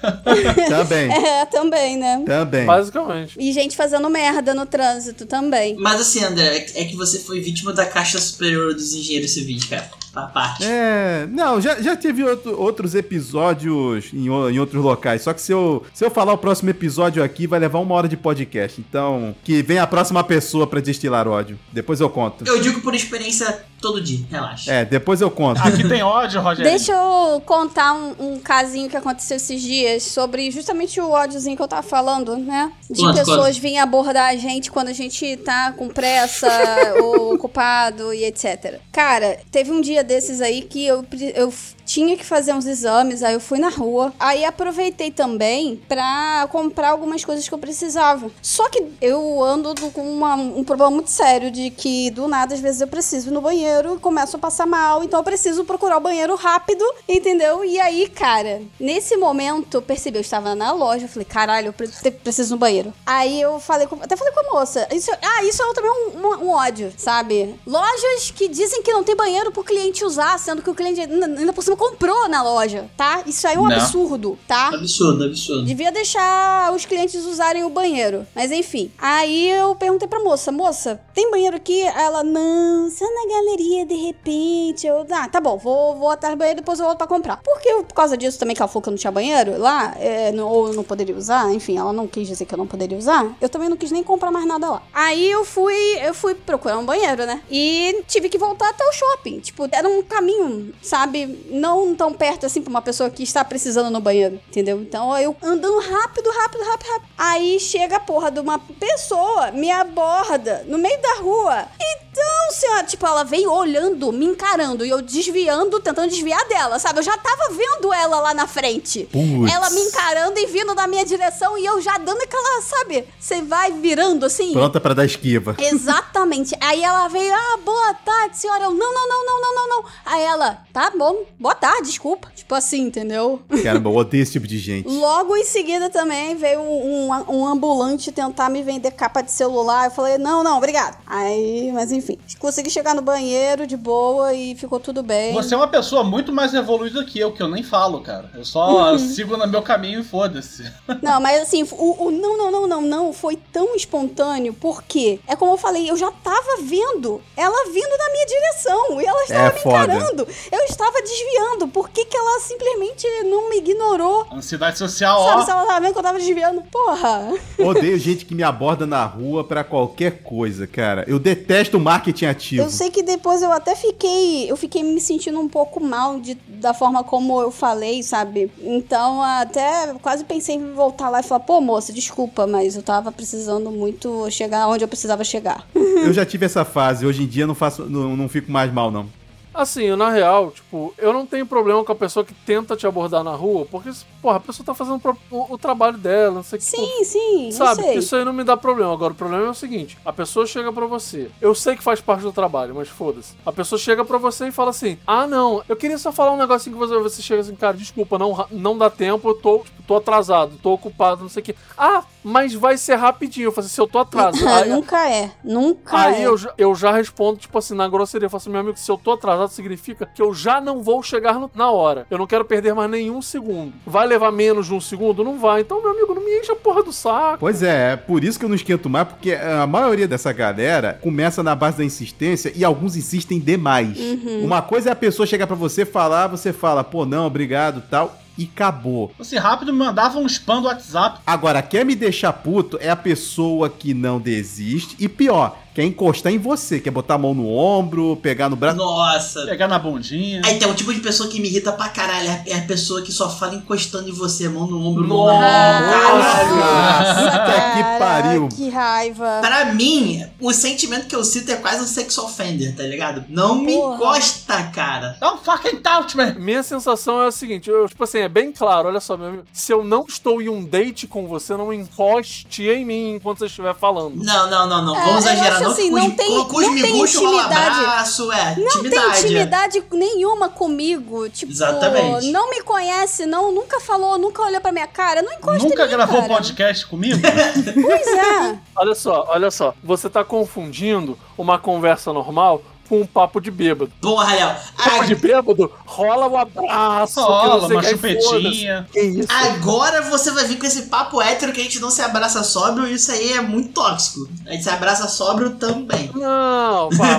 Também, É, também, né? também. Basicamente. E gente fazendo merda no trânsito também. Mas assim, André, é que você foi vítima da caixa superior dos engenheiros civis, cara. Parte. É, não, já, já teve outro- outros episódios em, em outros locais. Só que se eu, se eu falar o próximo episódio aqui, vai levar uma hora de podcast. Então, que venha a próxima pessoa pra destilar ódio. Depois eu conto. Eu digo por experiência todo dia, relaxa. É, depois eu conto. Aqui tem ódio, Rogério. Deixa eu contar um, um casinho que aconteceu esses dias sobre justamente o ódiozinho que eu tava falando, né? De Conta, pessoas virem abordar a gente quando a gente tá com pressa ou ocupado e etc. Cara, teve um dia desses aí que eu, eu tinha que fazer uns exames, aí eu fui na rua. Aí aproveitei também pra comprar algumas coisas que eu precisava. Só que eu ando do- com uma- um problema muito sério de que do nada, às vezes, eu preciso ir no banheiro e começo a passar mal. Então eu preciso procurar o banheiro rápido, entendeu? E aí, cara, nesse momento eu percebi, eu estava na loja, eu falei, caralho, eu preciso no banheiro. Aí eu falei com, até falei com a moça. Isso, ah, isso é também um, um- um ódio, sabe? Lojas que dizem que não tem banheiro pro cliente usar, sendo que o cliente ainda por cima comprou na loja, tá? Isso aí é um Não. absurdo, tá? Absurdo, absurdo. Devia deixar os clientes usarem o banheiro. Mas enfim. Aí eu perguntei pra moça: moça, tem banheiro aqui? Ela, não, só na galeria de repente. Eu, ah, tá bom, vou, vou atrás do banheiro depois eu volto pra comprar. Porque por causa disso também que ela falou que eu não tinha banheiro lá, é, não- ou eu não poderia usar, enfim, ela não quis dizer que eu não poderia usar. Eu também não quis nem comprar mais nada lá. Aí eu fui, eu fui procurar um banheiro, né? E tive que voltar até o shopping. Tipo, era um caminho, sabe? Não tão perto assim pra uma pessoa que está precisando no banheiro, entendeu? Então eu andando rápido, rápido, rápido, rápido. Aí chega a porra de uma pessoa, me aborda no meio da rua. Então, senhora, tipo, ela veio olhando, me encarando e eu desviando, tentando desviar dela, sabe? Eu já tava vendo ela lá na frente. Putz. Ela me encarando e vindo na minha direção e eu já dando aquela, sabe? Você vai virando assim. Pronta pra dar esquiva. Exatamente. Aí ela veio, ah, boa tarde, senhora. Eu, não, não, não, não, não, não, não. Aí ela, tá bom, boa tarde, desculpa. Tipo assim, entendeu? Caramba, eu odeio esse tipo de gente. Logo em seguida também veio um, um, um ambulante tentar me vender capa de celular. Eu falei, não, não, obrigado. Aí, mas enfim, consegui chegar no banheiro de boa e ficou tudo bem. Você é uma pessoa muito mais evoluída que eu, que eu nem falo, cara. Eu só Uhum. sigo no meu caminho e foda-se. Não, mas assim, o, o não, não, não, não, não foi tão espontâneo, porque é como eu falei, eu já tava vendo ela vindo na minha direção e ela estava É me foda. encarando. Eu estava desviando. Por que, que ela simplesmente não me ignorou? Ansiedade social, Sabe, ó. se ela tava vendo que eu tava desviando? Porra! Odeio gente que me aborda na rua pra qualquer coisa, cara. Eu detesto marketing ativo. Eu sei que depois eu até fiquei. Eu fiquei me sentindo um pouco mal de, da forma como eu falei, sabe? Então até quase pensei em voltar lá e falar, pô, moça, desculpa, mas eu tava precisando muito chegar onde eu precisava chegar. Eu já tive essa fase. Hoje em dia não faço, não, não fico mais mal, não. Assim, na real, tipo, eu não tenho problema com a pessoa que tenta te abordar na rua, porque, porra, a pessoa tá fazendo o, o trabalho dela, não sei o que. Sim, sim, eu Sabe, isso aí não me dá problema. Agora, o problema é o seguinte: a pessoa chega pra você. Eu sei que faz parte do trabalho, mas foda-se. A pessoa chega pra você e fala assim: Ah, não, eu queria só falar um negocinho com você. Você chega assim, cara, desculpa, não, não dá tempo, eu tô, tipo, tô atrasado, tô ocupado, não sei o que. Ah, mas vai ser rapidinho. Eu falo assim, se eu tô atrasado. aí, nunca é, nunca aí é. eu, já- eu já respondo, tipo assim, na grosseria. Eu falo assim, meu amigo, se eu tô atrasado, significa que eu já não vou chegar no- na hora. Eu não quero perder mais nenhum segundo. Vai levar menos de um segundo? Não vai. Então, meu amigo, não me enche a porra do saco. Pois é, é por isso que eu não esquento mais, porque a maioria dessa galera começa na base da insistência e alguns insistem demais. Uma coisa é a pessoa chegar pra você falar, você fala, pô, não, obrigado, tal, e acabou. Assim, rápido me mandava um spam do WhatsApp. Agora, quer me deixar puto é a pessoa que não desiste e pior, quer encostar em você, quer botar a mão no ombro, pegar no braço. Nossa. Pegar na bundinha. Aí tem um tipo de pessoa que me irrita pra caralho. é- É a pessoa que só fala encostando em você, mão no ombro, mão na mão. Caralho. Nossa, Puta que pariu. Que raiva. Pra mim, o sentimento que eu sinto é quase um sex offender, tá ligado? Não me Porra. encosta, cara. Don't fucking touch me! Minha sensação é a seguinte, eu, tipo assim, é bem claro, olha só, meu amigo, se eu não estou em um date com você, não encoste em mim enquanto você estiver falando. Não, não, não, não. É, Vamos exagerar. Acho Não, assim, não os- tem- os não tem intimidade. abraço, é. Não intimidade. tem intimidade nenhuma comigo. Tipo, Exatamente. não me conhece, não, nunca falou, nunca olhou pra minha cara. Não encosta Nunca em mim, gravou cara. podcast comigo? Pois é. Olha só, olha só, você tá confundindo uma conversa normal com um papo de bêbado. Porra, Léo. Papo de bêbado, rola o abraço, Rola, uma chupetinha. Que isso? Agora você vai vir com esse papo hétero que a gente não se abraça sóbrio, isso aí é muito tóxico. A gente se abraça sóbrio também. Não, pá,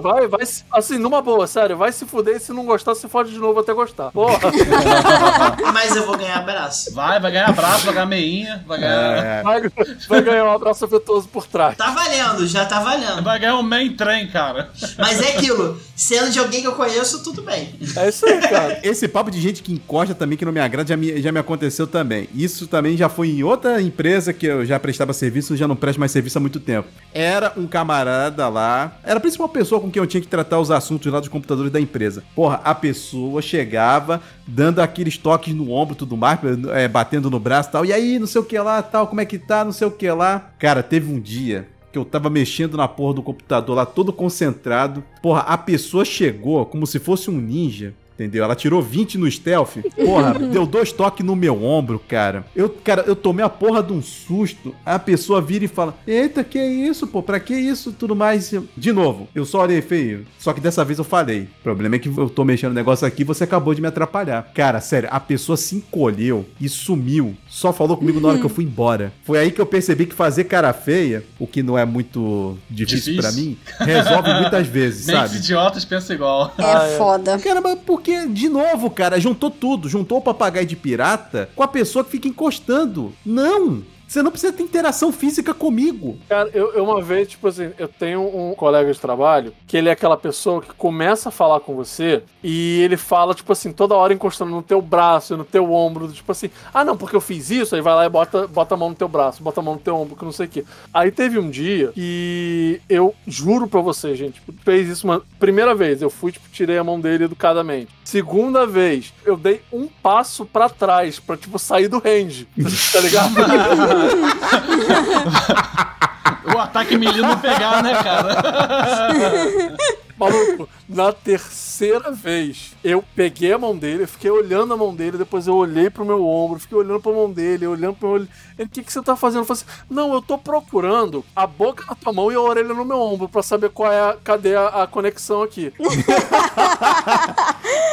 vai. Vai, vai, assim, numa boa, sério, vai se fuder e se não gostar, se fode de novo até gostar. Porra. Mas eu vou ganhar abraço. Vai, vai ganhar abraço, vai ganhar meinha, vai ganhar. É, Vai, vai ganhar um abraço afetuoso por trás. Tá valendo, já tá valendo. Vai ganhar um main trem, cara. Mas é aquilo, sendo de alguém que eu conheço, tudo bem. É isso aí, cara. Esse papo de gente que encosta também, que não me agrada, já me, já me aconteceu também. Isso também já foi em outra empresa que eu já prestava serviço, já não presto mais serviço há muito tempo. Era um camarada lá, era a principal pessoa com quem eu tinha que tratar os assuntos lá dos computadores da empresa. Porra, a pessoa chegava, dando aqueles toques no ombro e tudo mais, é, batendo no braço e tal. E aí, não sei o que lá, tal, como é que tá, não sei o que lá. Cara, teve um dia que eu tava mexendo na porra do computador lá, todo concentrado. Porra, a pessoa chegou como se fosse um ninja. Entendeu? Ela tirou 20 no stealth. Porra, deu dois toques no meu ombro, cara. Eu, cara, eu tomei a porra de um susto. A pessoa vira e fala: Eita, que isso, pô? Pra que isso? Tudo mais. De novo, eu só olhei feio. Só que dessa vez eu falei. O problema é que eu tô mexendo no negócio aqui e você acabou de me atrapalhar. Cara, sério, a pessoa se encolheu e sumiu. Só falou comigo na hora que eu fui embora. Foi aí que eu percebi que fazer cara feia, o que não é muito difícil, Difícil. pra mim, resolve muitas vezes, sabe? idiotas pensam igual. É Ah, é. foda. Caramba, porque, de novo, cara, juntou tudo. Juntou o papagaio de pirata com a pessoa que fica encostando. Não! Você não precisa ter interação física comigo. Cara, eu, eu uma vez, tipo assim, eu tenho um colega de trabalho que ele é aquela pessoa que começa a falar com você e ele fala, tipo assim, toda hora encostando no teu braço, no teu ombro, tipo assim, ah não, porque eu fiz isso, aí vai lá e bota, bota a mão no teu braço, bota a mão no teu ombro, que não sei o quê. Aí teve um dia que eu juro pra você, gente, tipo, fez isso uma primeira vez, eu fui, tipo, tirei a mão dele educadamente. Segunda vez, eu dei um passo pra trás, pra, tipo, sair do range, tá ligado? O ataque melee não pegar, né, cara? Maluco, na terceira vez, eu peguei a mão dele, eu fiquei olhando a mão dele, depois eu olhei pro meu ombro, fiquei olhando pra mão dele, olhando pro meu olho. Ele, o que, que você tá fazendo? Eu falei assim, não, eu tô procurando a boca na tua mão e a orelha no meu ombro pra saber qual é a, cadê a, a conexão aqui.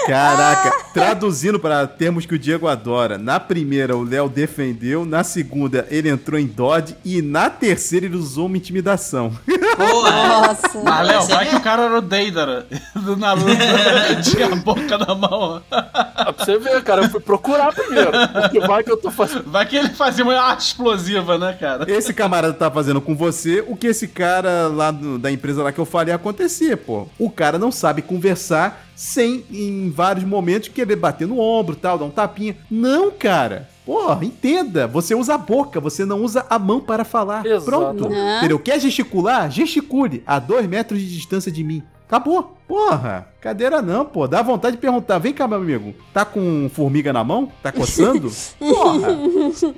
Caraca, traduzindo para termos que o Diego adora. Na primeira, o Léo defendeu. Na segunda, ele entrou em Dodge. E na terceira, ele usou uma intimidação. Porra. Nossa. Mas, Léo, vai que o cara era o Deidara do Naruto. Tinha a boca na mão. Ah, pra você ver, cara, eu fui procurar primeiro. Porque vai que eu tô fazendo. Vai que ele fazia uma arte explosiva, né, cara? Esse camarada tá fazendo com você o que esse cara lá do- da empresa lá que eu falei acontecer, pô. O cara não sabe conversar sem, em vários momentos, querer bater no ombro tal, dar um tapinha. Não, cara. Porra, entenda. Você usa a boca, você não usa a mão para falar. Exato. Pronto. Né? Entendeu? Quer gesticular? Gesticule. A dois metros de distância de mim. Acabou. Porra, cadeira não, pô. Dá vontade de perguntar. Vem cá, meu amigo. Tá com formiga na mão? Tá coçando? Porra.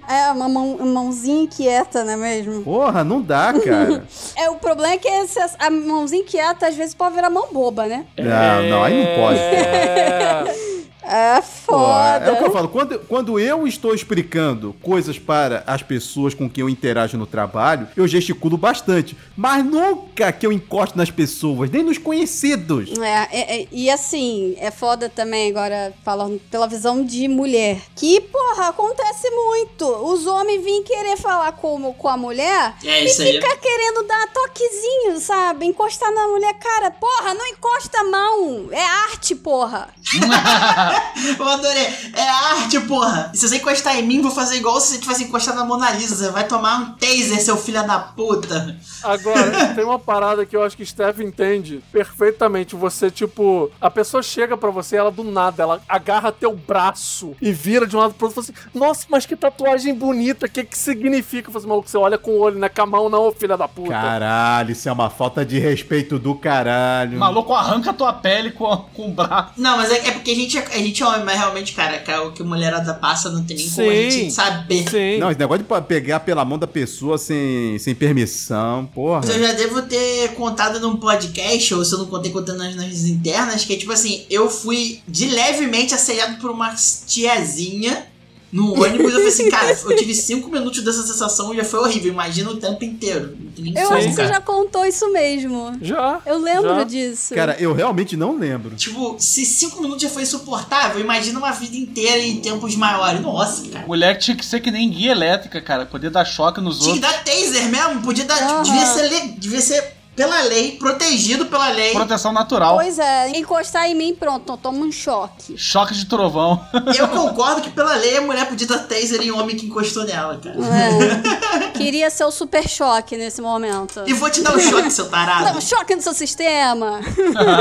É uma mão, mãozinha inquieta, não é mesmo? Porra, não dá, cara. É, o problema é que esse- a mãozinha inquieta às vezes pode virar mão boba, né? Não, não, aí não pode. É... É Pô, foda. é o que eu falo, quando, quando eu estou explicando coisas para as pessoas com quem eu interajo no trabalho, eu gesticulo bastante. Mas nunca que eu encosto nas pessoas, nem nos conhecidos. É, é, é, e assim, é foda também agora, falando pela visão de mulher. Que, porra, acontece muito. Os homens vêm querer falar com, com a mulher É e isso aí. fica querendo dar toquezinho, sabe? Encostar na mulher. Cara, porra, não encosta a mão. É arte, porra. Eu adorei. É arte, porra. E se você encostar em mim, vou fazer igual se você tivesse encostado na Mona Lisa. Você vai tomar um taser, seu filho da puta. Agora, tem uma parada que eu acho que Steph entende perfeitamente. Você, tipo, a pessoa chega pra você, ela do nada, ela agarra teu braço e vira de um lado pro outro e fala assim: Nossa, mas que tatuagem bonita, o que que significa? Eu falo assim, maluco, você olha com o olho, não é com a mão, não, filha da puta. Caralho, isso é uma falta de respeito do caralho. O maluco arranca a tua pele com, com o braço. Não, mas é, é porque a gente, é- gente é homem, mas realmente, cara, cara, o que a mulherada passa não tem nem como a gente saber. Sim. Não, esse negócio de pegar pela mão da pessoa sem, sem permissão, porra. Mas eu já devo ter contado num podcast, ou se eu não contei contando nas, nas internas, que é tipo assim, eu fui de levemente assediado por uma tiazinha no ônibus. Eu falei assim, cara, eu tive cinco minutos dessa sensação e já foi horrível. Imagina o tempo inteiro. Eu acho que você já contou isso mesmo. Já. Eu lembro já. disso. Cara, eu realmente não lembro. Tipo, se cinco minutos já foi insuportável, imagina uma vida inteira em tempos maiores. Nossa, cara. Mulher tinha que ser que nem guia elétrica, cara. Poder dar choque nos Tinha que outros. dar taser mesmo, podia dar. tipo, Aham. devia, ser, devia ser pela lei, protegido pela lei. Proteção natural. Pois é, encostar em mim, pronto, toma um choque. Choque de trovão. Eu concordo que pela lei a mulher podia dar taser em homem que encostou nela, cara. É. Queria ser o super choque nesse momento. E vou te dar um choque, seu Dá tarado. um choque no seu sistema.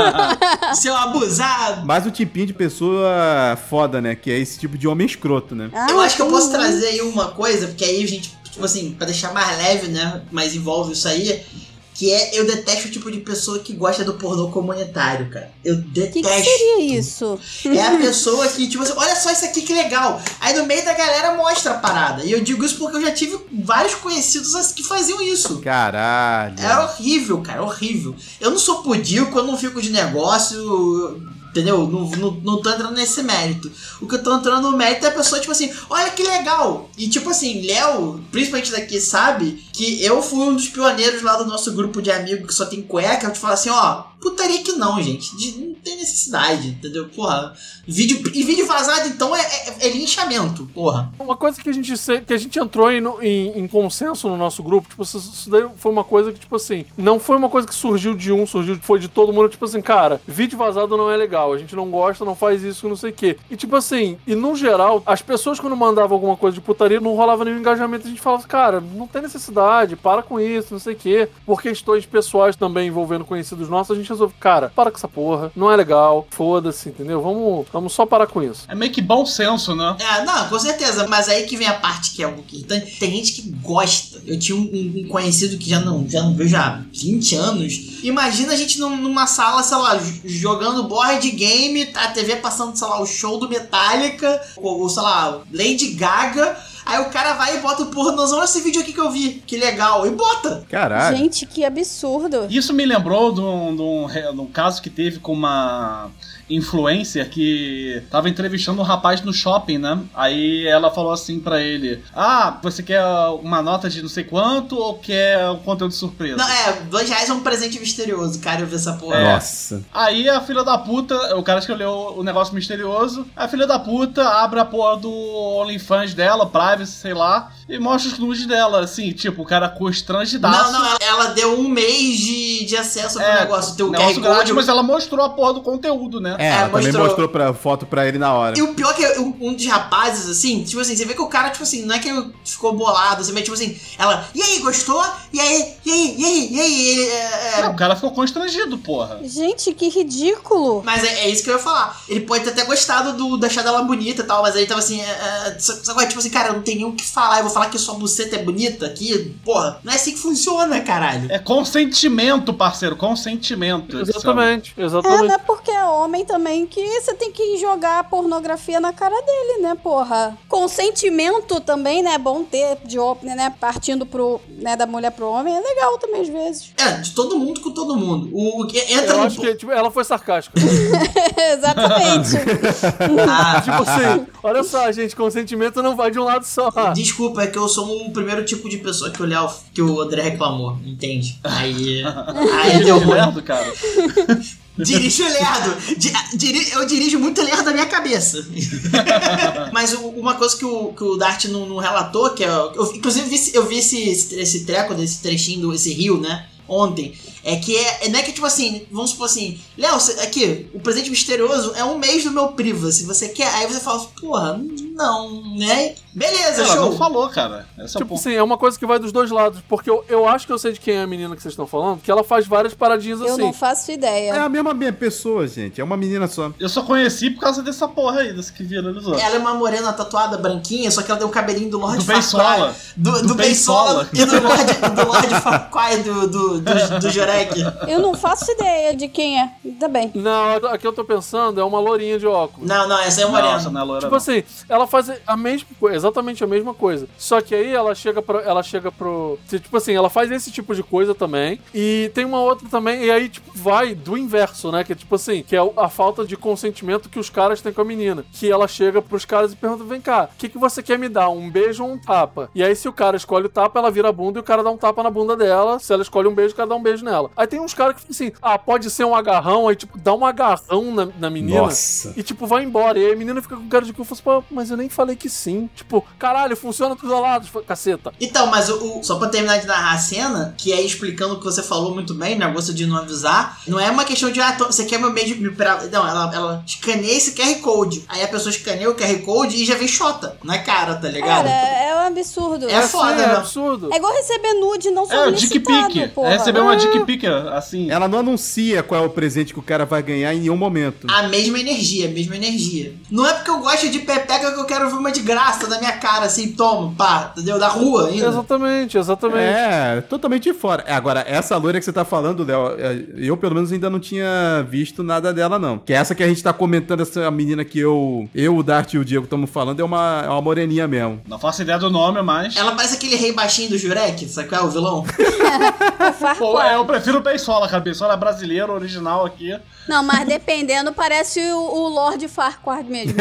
seu abusado. Mais um tipinho de pessoa foda, né? Que é esse tipo de homem escroto, né? Ah, Eu acho que eu posso sim. trazer aí uma coisa, porque aí a gente, tipo assim, pra deixar mais leve, né? Mas envolve isso aí. Que é, eu detesto o tipo de pessoa que gosta do pornô comunitário, cara. Eu O detesto. que, que seria isso? É a pessoa que, tipo assim, olha só isso aqui que legal. Aí no meio da galera mostra a parada. E eu digo isso porque eu já tive vários conhecidos que faziam isso. Caralho. É horrível, cara, horrível. Eu não sou pudico, eu não fico de negócio, entendeu? Não, não, não tô entrando nesse mérito. O que eu tô entrando no mérito é a pessoa, tipo assim, olha que legal. E tipo assim, Léo, principalmente daqui, sabe que eu fui um dos pioneiros lá do nosso grupo de amigos que só tem cueca. Eu te falo assim, ó, Putaria que não, gente. De- não tem necessidade, entendeu? Porra. Vídeo, e vídeo vazado, então, é, é, é linchamento, porra. Uma coisa que a gente que a gente entrou em, em- em consenso no nosso grupo, tipo, isso, daí foi uma coisa que, tipo assim, não foi uma coisa que surgiu de um, surgiu, foi de todo mundo, tipo assim, cara, vídeo vazado não é legal, a gente não gosta, não faz isso, não sei o quê. E tipo assim, e no geral, as pessoas quando mandavam alguma coisa de putaria, não rolava nenhum engajamento, a gente falava, cara, não tem necessidade, para com isso, não sei o quê. Por questões pessoais também envolvendo conhecidos nossos, a gente resolveu, cara, para com essa porra, não é legal, foda-se, entendeu? Vamos, vamos só parar com isso. É meio que bom senso, né? É, não, com certeza. Mas aí que vem a parte que é algo irritante. Tem gente que gosta. Eu tinha um, um- um conhecido que já não, já não vejo há 20 anos. Imagina a gente num- numa sala, sei lá, jogando board game, a TV passando, sei lá, o show do Metallica, ou, ou, sei lá, Lady Gaga. Aí o cara vai e bota o pornozão, olha esse vídeo aqui que eu vi, que legal. E bota. Caralho. Gente, que absurdo. Isso me lembrou de um, de um de um caso que teve com uma influencer que tava entrevistando um rapaz no shopping, né? Aí ela falou assim pra ele: Ah, você quer uma nota de não sei quanto ou quer um conteúdo surpresa? Não, é, dois reais é um presente misterioso, cara, eu vi essa porra. É. Nossa. Aí a filha da puta, o cara escolheu o negócio misterioso, a filha da puta abre a porra do OnlyFans dela, privacy, sei lá, e mostra os nudes dela, assim, tipo, o cara constrangidaço. Não, não, ela, ela deu um mês de, de acesso pro É, negócio. Teu QR negócio grátis, Code. mas ela mostrou a porra do conteúdo, né? É, ela também mostrou. mostrou pra, foto pra ele na hora. E o pior é que um um dos rapazes, assim, tipo assim, você vê que o cara, tipo assim, não é que ele ficou bolado, assim, mas tipo assim, ela, e aí, gostou? E aí, e aí, e aí, e aí? Ele, é, é, Não, o cara ficou constrangido, porra. Gente, que ridículo. Mas é, é isso que eu ia falar. Ele pode ter até gostado do, da achar dela bonita e tal, mas aí tava assim, é, é, só, só que, tipo assim, cara, eu não tenho nem o que falar. Eu vou falar que sua buceta é bonita aqui. Porra, não é assim que funciona, caralho. É consentimento, parceiro, consentimento. esse Exatamente, É, exatamente. não é porque é homem também que você tem que jogar pornografia na cara dele, né, porra? Consentimento também, né? É bom ter de homem, né? Partindo pro, né, da mulher pro homem, é legal também às vezes. É, de todo mundo com todo mundo. O, o que entra Eu no. acho que tipo, ela foi sarcástica. Exatamente. Ah, tipo assim, olha só, gente, consentimento não vai de um lado só. Desculpa, é que eu sou o primeiro tipo de pessoa que, olhar, o- que o André reclamou, entende? Aí. Aí deu ruim. lerdo, cara. Dirijo lerdo. Di- diri- eu dirijo muito lerdo da minha cabeça. Mas uma coisa que o, que o Dart não, não relatou, que é. Eu, inclusive, vi esse- eu vi esse, esse, esse treco desse trechinho, esse rio, né? Ontem. É que é. Não é que tipo assim, vamos supor assim, Léo, aqui, o presente misterioso é um mês do meu privacy. Você quer? Aí você fala, porra, não, né? Beleza, Ela show. não falou, cara. Essa Tipo porra. assim, é uma coisa que vai dos dois lados. Porque eu, eu acho que eu sei de quem é a menina que vocês estão falando, que ela faz várias paradinhas Eu assim. não faço É ideia. a mesma pessoa, gente. É uma menina só. Eu só conheci por causa dessa porra aí, desse que viralizou. Ela é uma morena tatuada, branquinha, só que ela tem o cabelinho do Lord Do Farquaad. Beisola. Do, do, Do Beisola Beisola. e do Lord, do Farquaad do, do, do, do Jurek. Eu não faço ideia de quem é. Ainda bem. Não, aqui eu tô pensando, é uma lourinha de óculos. Não, não, essa é Não, essa morena. não é loira, Tipo não. assim, ela faz a mesma coisa, exatamente a mesma coisa. Só que aí ela chega pra, ela chega pro, tipo assim, ela faz esse tipo de coisa também. E tem uma outra também, e aí tipo vai do inverso, né, que é tipo assim, que é a falta de consentimento que os caras têm com a menina, que ela chega pros caras e pergunta: "Vem cá, o que que você quer me dar? Um beijo ou um tapa?". E aí se o cara escolhe o tapa, ela vira a bunda e o cara dá um tapa na bunda dela. Se ela escolhe um beijo, o cara dá um beijo nela. Aí tem uns caras que ficam assim: "Ah, pode ser um agarrão", aí tipo dá um agarrão na, na menina. Nossa. E, tipo, vai embora. E aí a menina fica com cara de que eu fosse, pô, mas eu nem falei que sim. Tipo, caralho, funciona dos lados, caceta. Então, mas o, o- só pra terminar de narrar a cena, que é explicando o que você falou muito bem, negócio de não avisar, não é uma questão de, ah, tô- você quer meu meio de. me pra- Não, ela, ela escaneia esse QR Code. Aí a pessoa escaneia o QR Code e já vem xota na cara, tá ligado? Cara, é um absurdo. É foda, Assim, é né? absurdo. É igual receber nude não É, o dick solicitado, pic. É receber uma dick pic, assim. Ela não anuncia qual é o presente que o cara vai ganhar em nenhum momento. A mesma energia, a mesma energia. Não é porque eu gosto de pepeca que eu quero ver uma de graça na minha cara, assim, toma, pá, entendeu? Da rua ainda. Exatamente, exatamente. É, totalmente de fora. Agora, essa loira que você tá falando, Léo, é, eu pelo menos ainda não tinha visto nada dela, não. Que essa que a gente tá comentando, essa menina que eu, eu o Dart e o Diego estamos falando, é uma, é uma moreninha mesmo. Não faço ideia do nome, mas. Ela parece aquele rei baixinho do Jurek, sabe qual é o vilão? Pô, é, eu prefiro o Beisola, cara. Beisola brasileiro, original aqui. Não, mas dependendo, parece o, o Lord Farquaad mesmo.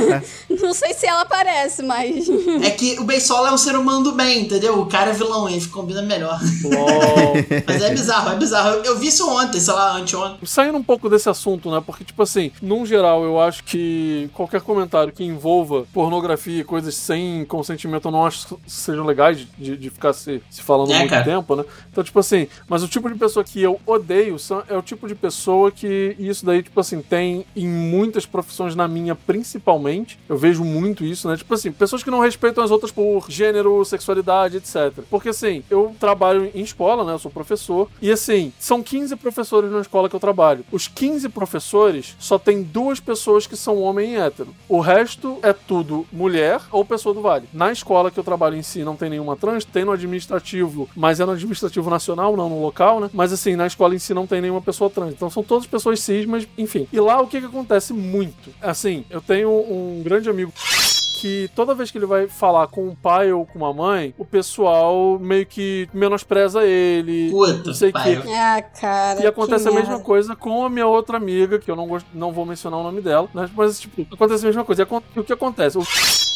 não sei se ela parece, mas. É que o Beisola é um ser humano do bem, entendeu? O cara é vilão, ele combina melhor. Mas é bizarro, é bizarro. Eu, eu vi isso ontem, sei lá, anteontem. Saindo um pouco desse assunto, né? Porque, tipo assim, num geral, eu acho que qualquer comentário que envolva pornografia e coisas sem consentimento, eu não acho que sejam legais de- de, de ficar se, se falando É, muito cara. tempo, né? Então, tipo assim, mas o tipo de pessoa que eu odeio são- é o tipo de pessoa que isso daí, tipo assim, tem em muitas profissões, na minha principalmente. Eu vejo muito isso, né? Tipo assim, pessoas que não respeitam as outras por gênero, sexualidade, etc. Porque assim, eu trabalho em escola, né? Eu sou professor. E assim, são 15 professores na escola que eu trabalho. Os 15 professores só tem duas pessoas que são homem e hétero. O resto é tudo mulher ou pessoa do vale. Na escola que eu trabalho em si não tem nenhuma trans, tem no administrativo, mas é no administrativo nacional, não no local, né? Mas assim, na escola em si não tem nenhuma pessoa trans. Então são todas pessoas cis, mas enfim. E lá o que que acontece muito? Assim, eu tenho um grande amigo que toda vez que ele vai falar com um pai ou com uma mãe, o pessoal meio que menospreza ele. Puta, não sei o pai. quê. Ah, cara. E acontece a mesma merda. coisa com a minha outra amiga, que eu não, gosto, não vou mencionar o nome dela, né? mas tipo, acontece a mesma coisa. E E o que acontece? O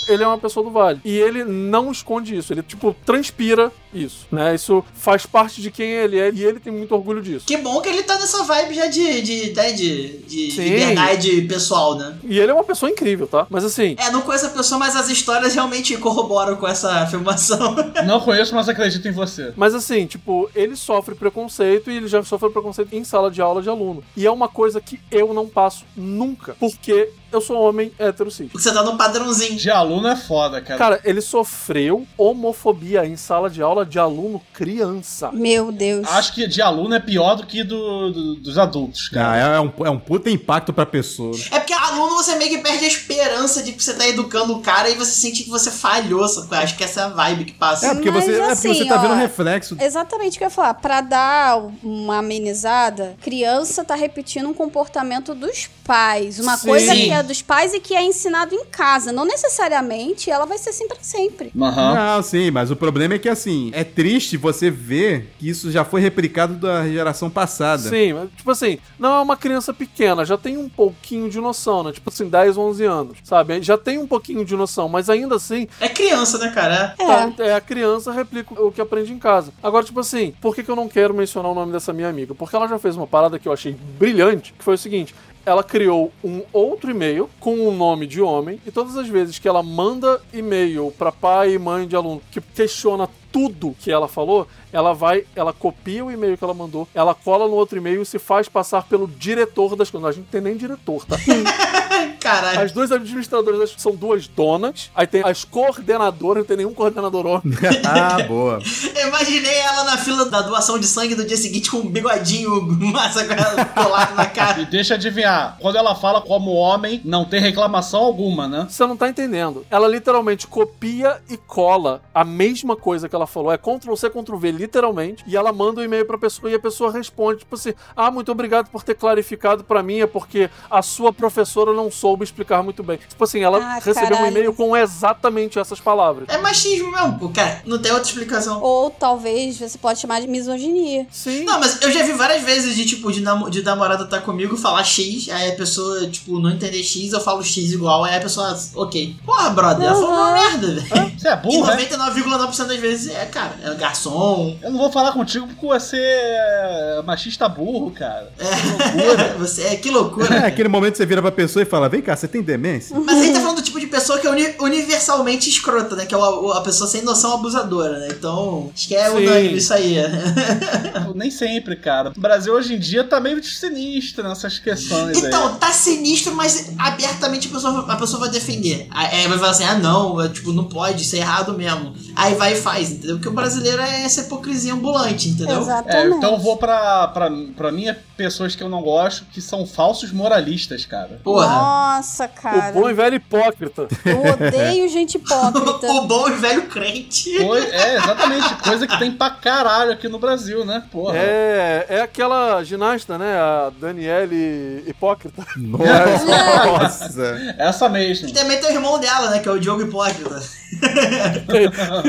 ele é uma pessoa do Vale. E ele não esconde isso. Ele, tipo, transpira isso, né? Isso faz parte de quem ele é e ele tem muito orgulho disso. Que bom que ele tá nessa vibe já de, de, né, de, de Sim. liberdade pessoal, né? E ele é uma pessoa incrível, tá? Mas assim, É, não conheço a pessoa, mas as histórias realmente corroboram com essa afirmação. Não conheço, mas acredito em você. Mas assim, tipo, ele sofre preconceito e ele já sofre preconceito em sala de aula de aluno. E é uma coisa que eu não passo nunca. Porque eu sou homem hétero cis. Porque você tá no padrãozinho. De aluno é foda, cara. Cara, ele sofreu homofobia em sala de aula de aluno criança. Meu Deus. Acho que de aluno é pior do que do, do- dos adultos, Ah, cara. é, é um, é um puta impacto pra pessoa. É porque aluno você meio que perde a esperança de que você tá educando o cara e você sente que você falhou, sabe? Acho que essa é a vibe que passa. É porque, Mas, você, é porque assim, você tá ó, vendo o reflexo. Exatamente o que eu ia falar. Pra dar uma amenizada, criança tá repetindo um comportamento dos pais. Uma Sim. coisa que é dos pais e que é ensinado em casa. Não necessariamente ela vai ser assim pra sempre. Aham. Não, sim, mas o problema é que assim, é triste você ver que isso já foi replicado da geração passada. Sim, mas, tipo assim, não é uma criança pequena, já tem um pouquinho de noção, né? Tipo assim, 10, 11 anos, sabe? Já tem um pouquinho de noção, mas ainda assim, É criança, né, cara? É. Tá, é, a criança replica o que aprende em casa. Agora, tipo assim, por que, que eu não quero mencionar o nome dessa minha amiga? Porque ela já fez uma parada que eu achei brilhante, que foi o seguinte. Ela criou um outro e-mail com um nome de homem e todas as vezes que ela manda e-mail pra pai e mãe de aluno que questiona tudo que ela falou, ela vai, ela copia o e-mail que ela mandou, ela cola no outro e-mail e se faz passar pelo diretor das coisas. A gente não tem nem diretor, tá? Caralho. As duas administradoras são duas donas, aí tem as coordenadoras, não tem nenhum coordenador homem. ah, boa. Eu imaginei ela na fila da doação de sangue do dia seguinte com um bigodinho massa com ela colado na E cara. deixa eu adivinhar, quando ela fala como homem, não tem reclamação alguma, né? Você não tá entendendo. Ela literalmente copia e cola a mesma coisa que ela falou. É Ctrl C, Ctrl V, literalmente. E ela manda um e-mail pra pessoa e a pessoa responde, tipo assim: Ah, muito obrigado por ter clarificado pra mim, é porque a sua professora não soube explicar muito bem. Tipo assim, ela Ah, recebeu um caralho. e-mail com exatamente essas palavras. É machismo mesmo, pô, cara. Não tem outra explicação. Ou talvez você pode chamar de misoginia. Sim. Não, mas eu já vi várias vezes de, tipo, de, namo- de namorada tá comigo, falar X, aí a pessoa, tipo, não entender X, eu falo X igual, aí a pessoa, ok. Porra, brother, ela falou uma merda, velho. Você é E burro, né? 99,9% das vezes é, cara, é garçom. Eu não vou falar contigo porque você é machista burro, cara. É, você, é, que loucura. É aquele momento que você vira pra pessoa e fala: Vem cá, você tem demência? Mas aí tá falando do tipo de pessoa que é uni- universalmente escrota, né? Que é o- a pessoa sem noção abusadora, né? Então, acho que é Sim. unânime isso aí. Nem sempre, cara. O Brasil hoje em dia tá meio sinistro nessas questões aí. Então, tá sinistro, mas abertamente a pessoa, a pessoa vai defender. Aí vai falar assim, ah não, é, tipo, não pode, isso é errado mesmo. Aí vai e faz, entendeu? Porque o brasileiro é essa hipocrisia ambulante, entendeu? É, Exatamente. então eu vou pra, pra, pra minha pessoas que eu não gosto que são falsos moralistas, cara. Porra. Nossa, cara. O bom e velho hipócrita. Eu odeio gente hipócrita. o bom e velho crente. É, exatamente. Coisa que tem pra caralho aqui no Brasil, né? Porra. É, é aquela ginasta, né? A Daniele Hipócrita. Nossa. Essa mesmo. E também tem o irmão dela, né? Que é o Diogo Hipócrita.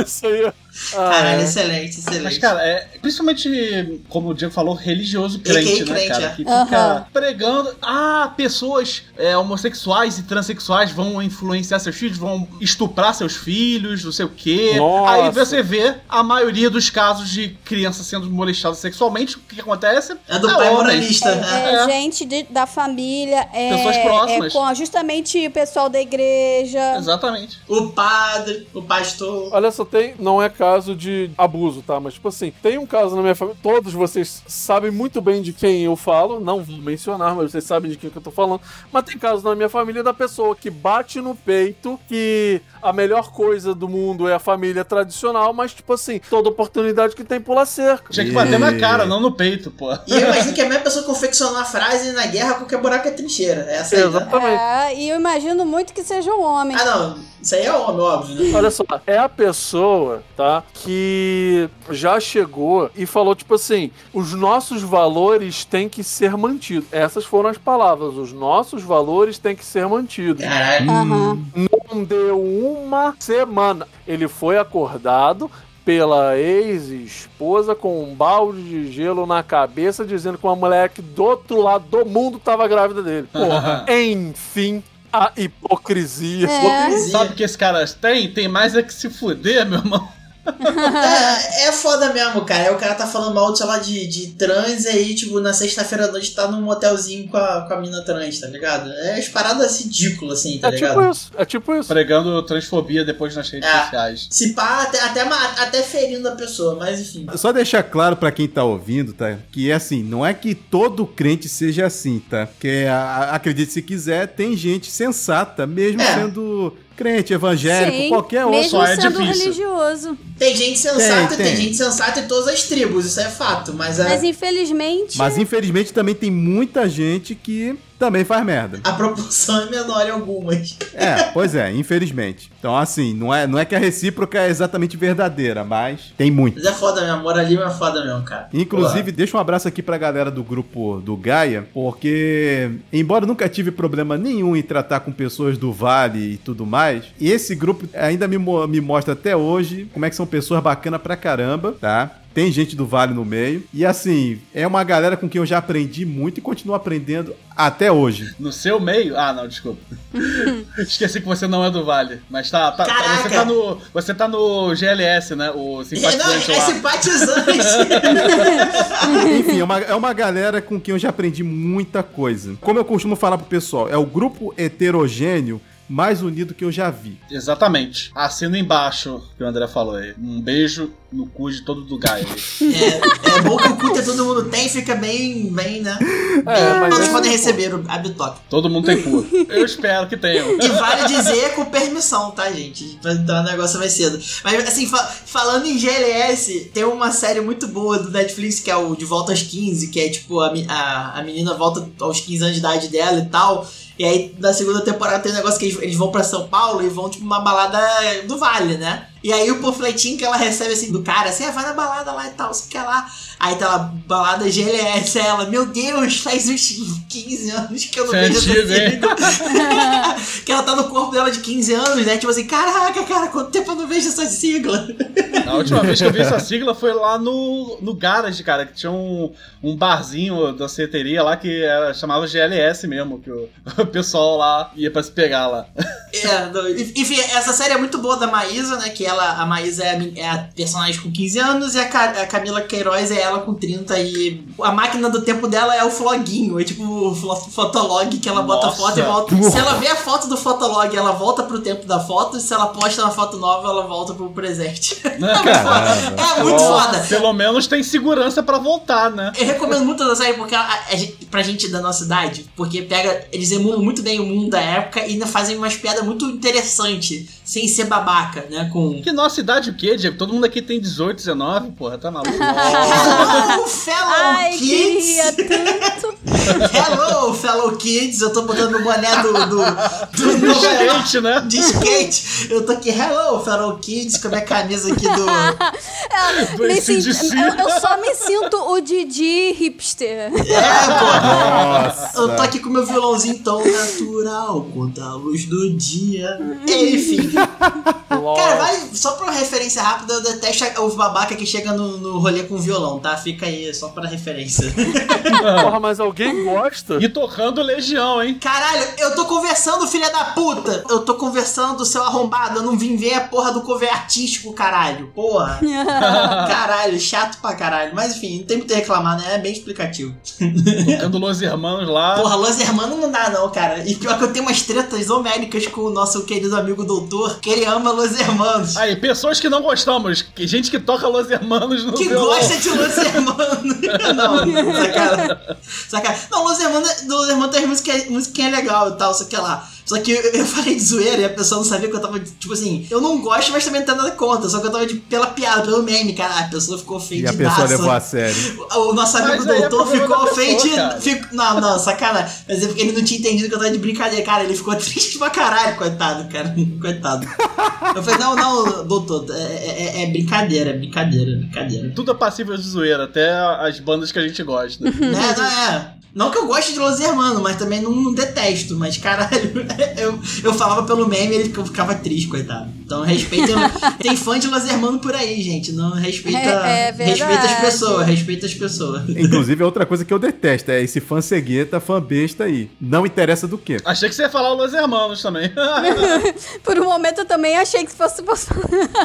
Isso aí. Ah, Caralho, é. excelente, excelente. Mas, cara, é principalmente, como o Diego falou, religioso crente, né, crente, cara? é. Que fica pregando. Ah, pessoas é, homossexuais e transexuais vão influenciar seus filhos, vão estuprar seus filhos, não sei o quê. Nossa. Aí você vê a maioria dos casos de crianças sendo molestadas sexualmente, o que, acontece? É do pai homem. moralista, né? É, É. gente de- da família, é, Pessoas próximas. é com justamente o pessoal da igreja. Exatamente. O padre, o pastor. Olha só, tem. Não é caso de abuso, tá? Mas, tipo assim, tem um caso na minha família. Todos vocês sabem muito bem de quem eu falo. Não vou mencionar, mas vocês sabem de quem que eu tô falando. Mas tem caso na minha família da pessoa que bate no peito que a melhor coisa do mundo é a família tradicional, mas, tipo assim, toda oportunidade que tem pula cerca. Tinha que bater na cara, não no peito, pô. E eu imagino que a mesma pessoa confeccionou a frase na guerra qualquer buraco é trincheira. É essa aí, né? Exatamente. É, e eu imagino muito que seja um homem. Ah, não. Isso aí é homem, óbvio, né? Olha só, é a pessoa, tá? Que já chegou e falou, tipo assim: os nossos valores têm que ser mantidos. Essas foram as palavras. Os nossos valores têm que ser mantidos. Aham. Não deu uma semana. Ele foi acordado pela ex-esposa com um balde de gelo na cabeça, dizendo que uma mulher que do outro lado do mundo tava grávida dele. Porra, enfim, a hipocrisia. É. Hipocrisia. Sabe o que esse cara tem? Tem mais é que se fuder, meu irmão. É, é foda mesmo, cara. Aí o cara tá falando mal, sei lá, de, de trans e aí, tipo, na sexta-feira à noite tá num motelzinho com a, com a mina trans, tá ligado? É as paradas ridículas, assim, tá É ligado? tipo isso, é tipo isso. Pregando transfobia depois nas redes É. sociais. Se pá, até, até, até ferindo a pessoa, mas enfim. Só deixar claro pra quem tá ouvindo, tá? Que é assim, não é que todo crente seja assim, tá? Porque acredite se quiser, tem gente sensata, mesmo É. sendo crente, evangélico, Sim, qualquer outro. mesmo só é sendo difícil. religioso. Tem gente sensata Tem, tem tem. gente sensata em todas as tribos, isso é fato. Mas, a, Mas infelizmente. Mas infelizmente também tem muita gente que também faz merda. a proporção é menor em algumas. É, pois é, infelizmente. Então, assim, não é, não é que a recíproca é exatamente verdadeira, mas tem muito. Mas é foda mesmo, moralismo é foda mesmo, cara. Inclusive, deixa um abraço aqui pra galera do grupo do Gaia, porque, embora nunca tive problema nenhum em tratar com pessoas do Vale e tudo mais, esse grupo ainda me, me mostra até hoje como é que são pessoas bacanas pra caramba, tá? Tem gente do Vale no meio. E assim, é uma galera com quem eu já aprendi muito e continuo aprendendo até hoje. No seu meio. Ah, não, desculpa. Esqueci que você não é do Vale. Mas tá. tá- tá- você, tá no, você tá no GLS, né? O Não, simpatizante é lá. simpatizante. Enfim, é uma, é uma galera com quem eu já aprendi muita coisa. Como eu costumo falar pro pessoal, é o grupo heterogêneo mais unido que eu já vi. Exatamente. Assina embaixo que o André falou aí. Um beijo no cu de todo do Gaia. é, é bom que o cu que todo mundo tem fica bem, bem, né? É, mas Todos é- podem receber o abitoque. Todo mundo tem cu. Eu espero que tenham. E vale dizer com permissão, tá, gente? Então o negócio vai cedo. Mas, assim, fa- falando em GLS, tem uma série muito boa do Netflix que é o De Volta aos 15, que é tipo, a, a, a menina volta aos 15 anos de idade dela e tal. E aí, na segunda temporada, tem um negócio que eles, eles vão pra São Paulo e vão, tipo, uma balada do Vale, né? E aí, o panfletinho que ela recebe, assim, do cara, assim, ah, vai na balada lá e tal, sei que lá. Aí tá lá, balada GLS, ela, meu Deus, faz uns 15 anos que eu não vejo essa sigla. que ela tá no corpo dela de 15 anos, né? Tipo assim, caraca, cara, quanto tempo eu não vejo essa sigla? A última vez que eu vi essa sigla foi lá no, no Garage, cara, que tinha um, um barzinho da ceteria lá que era, chamava GLS mesmo, que o, o pessoal lá ia pra se pegar lá. É, não, enfim, essa série é muito boa da Maísa, né? Que ela, a Maísa é a, é a personagem com 15 anos e a, Ca- a Camila Queiroz é ela com 30 e a máquina do tempo dela é o floguinho, é tipo o fotolog que ela bota a Nossa. foto e volta. Se ela vê a foto do fotolog, ela volta pro tempo da foto, e se ela posta uma foto nova, ela volta pro presente. Caramba. É muito foda. Pelo menos tem segurança pra voltar, né? Eu recomendo muito essa série porque a, a gente- pra gente da nossa idade, porque pega, eles emulam muito bem o mundo da época e ainda fazem umas piadas muito interessantes, sem ser babaca, né? Com. Que nossa idade o quê, Diego? Todo mundo aqui tem 18, 19, porra, tá maluco? Hello, fellow Ai, kids! Hello, fellow kids! Eu tô botando o boné do. do, do, do Skate, né? de skate. Eu tô aqui, hello, fellow kids, com a minha camisa aqui do. Do Me sinto- eu, eu só me sinto o Didi hipster. É! Nossa. Eu tô aqui com meu violãozinho tão natural quanto a luz do dia. Enfim. Cara, vai, só pra uma referência rápida, eu detesto os babaca que chega no, no rolê com violão, tá? Fica aí, só pra referência. Porra, mas alguém gosta? E tocando Legião, hein? Caralho, eu tô conversando, filha da puta! Eu tô conversando, seu arrombado. Eu não vim ver a porra do cover artístico, caralho. Porra. caralho, chato pra caralho. Mas enfim, não tem muito a reclamar, né? É bem explicativo. Tocando Los Hermanos lá. Porra, Los Hermanos não dá não, cara. E pior que eu tenho umas tretas homéricas com o nosso querido amigo doutor, que ele ama Los Hermanos. Aí, pessoas que não gostamos, que gente que toca Los Hermanos no Que violão. gosta de Los Hermanos. não, sacanagem. Sacanagem. Não, Los Hermanos, Los Hermanos tem música, musiquinha legal e tal, só que lá. Só que eu, eu falei de zoeira e a pessoa não sabia que eu tava, tipo assim, eu não gosto, mas também não tem nada contra. Só que eu tava de, pela piada, pelo meme, cara. A pessoa ficou E ofendida. a pessoa levou a sério. O nosso amigo é doutor problema ficou ofendido. Fico- não, não, sacanagem. Mas é porque ele não tinha entendido que eu tava de brincadeira. Cara, ele ficou triste pra caralho, coitado, cara. Coitado. Eu falei, não, não, doutor, é, é- é brincadeira, é brincadeira, é brincadeira. Tudo é passível de zoeira, até as bandas que a gente gosta. É, não é. Não que eu goste de Los Hermanos, mas também não, não detesto. Mas caralho, eu, eu falava pelo meme e ele ficava- ficava triste, coitado. Então respeita. tem fã de Los Hermanos por aí, gente. Não respeita. É- é verdade. respeita as pessoas, respeita as pessoas. Inclusive, outra coisa que eu detesto é esse fã cegueta, fã besta aí. Não interessa do quê. Achei que você ia falar Los Hermanos também. Por um momento eu também achei que fosse.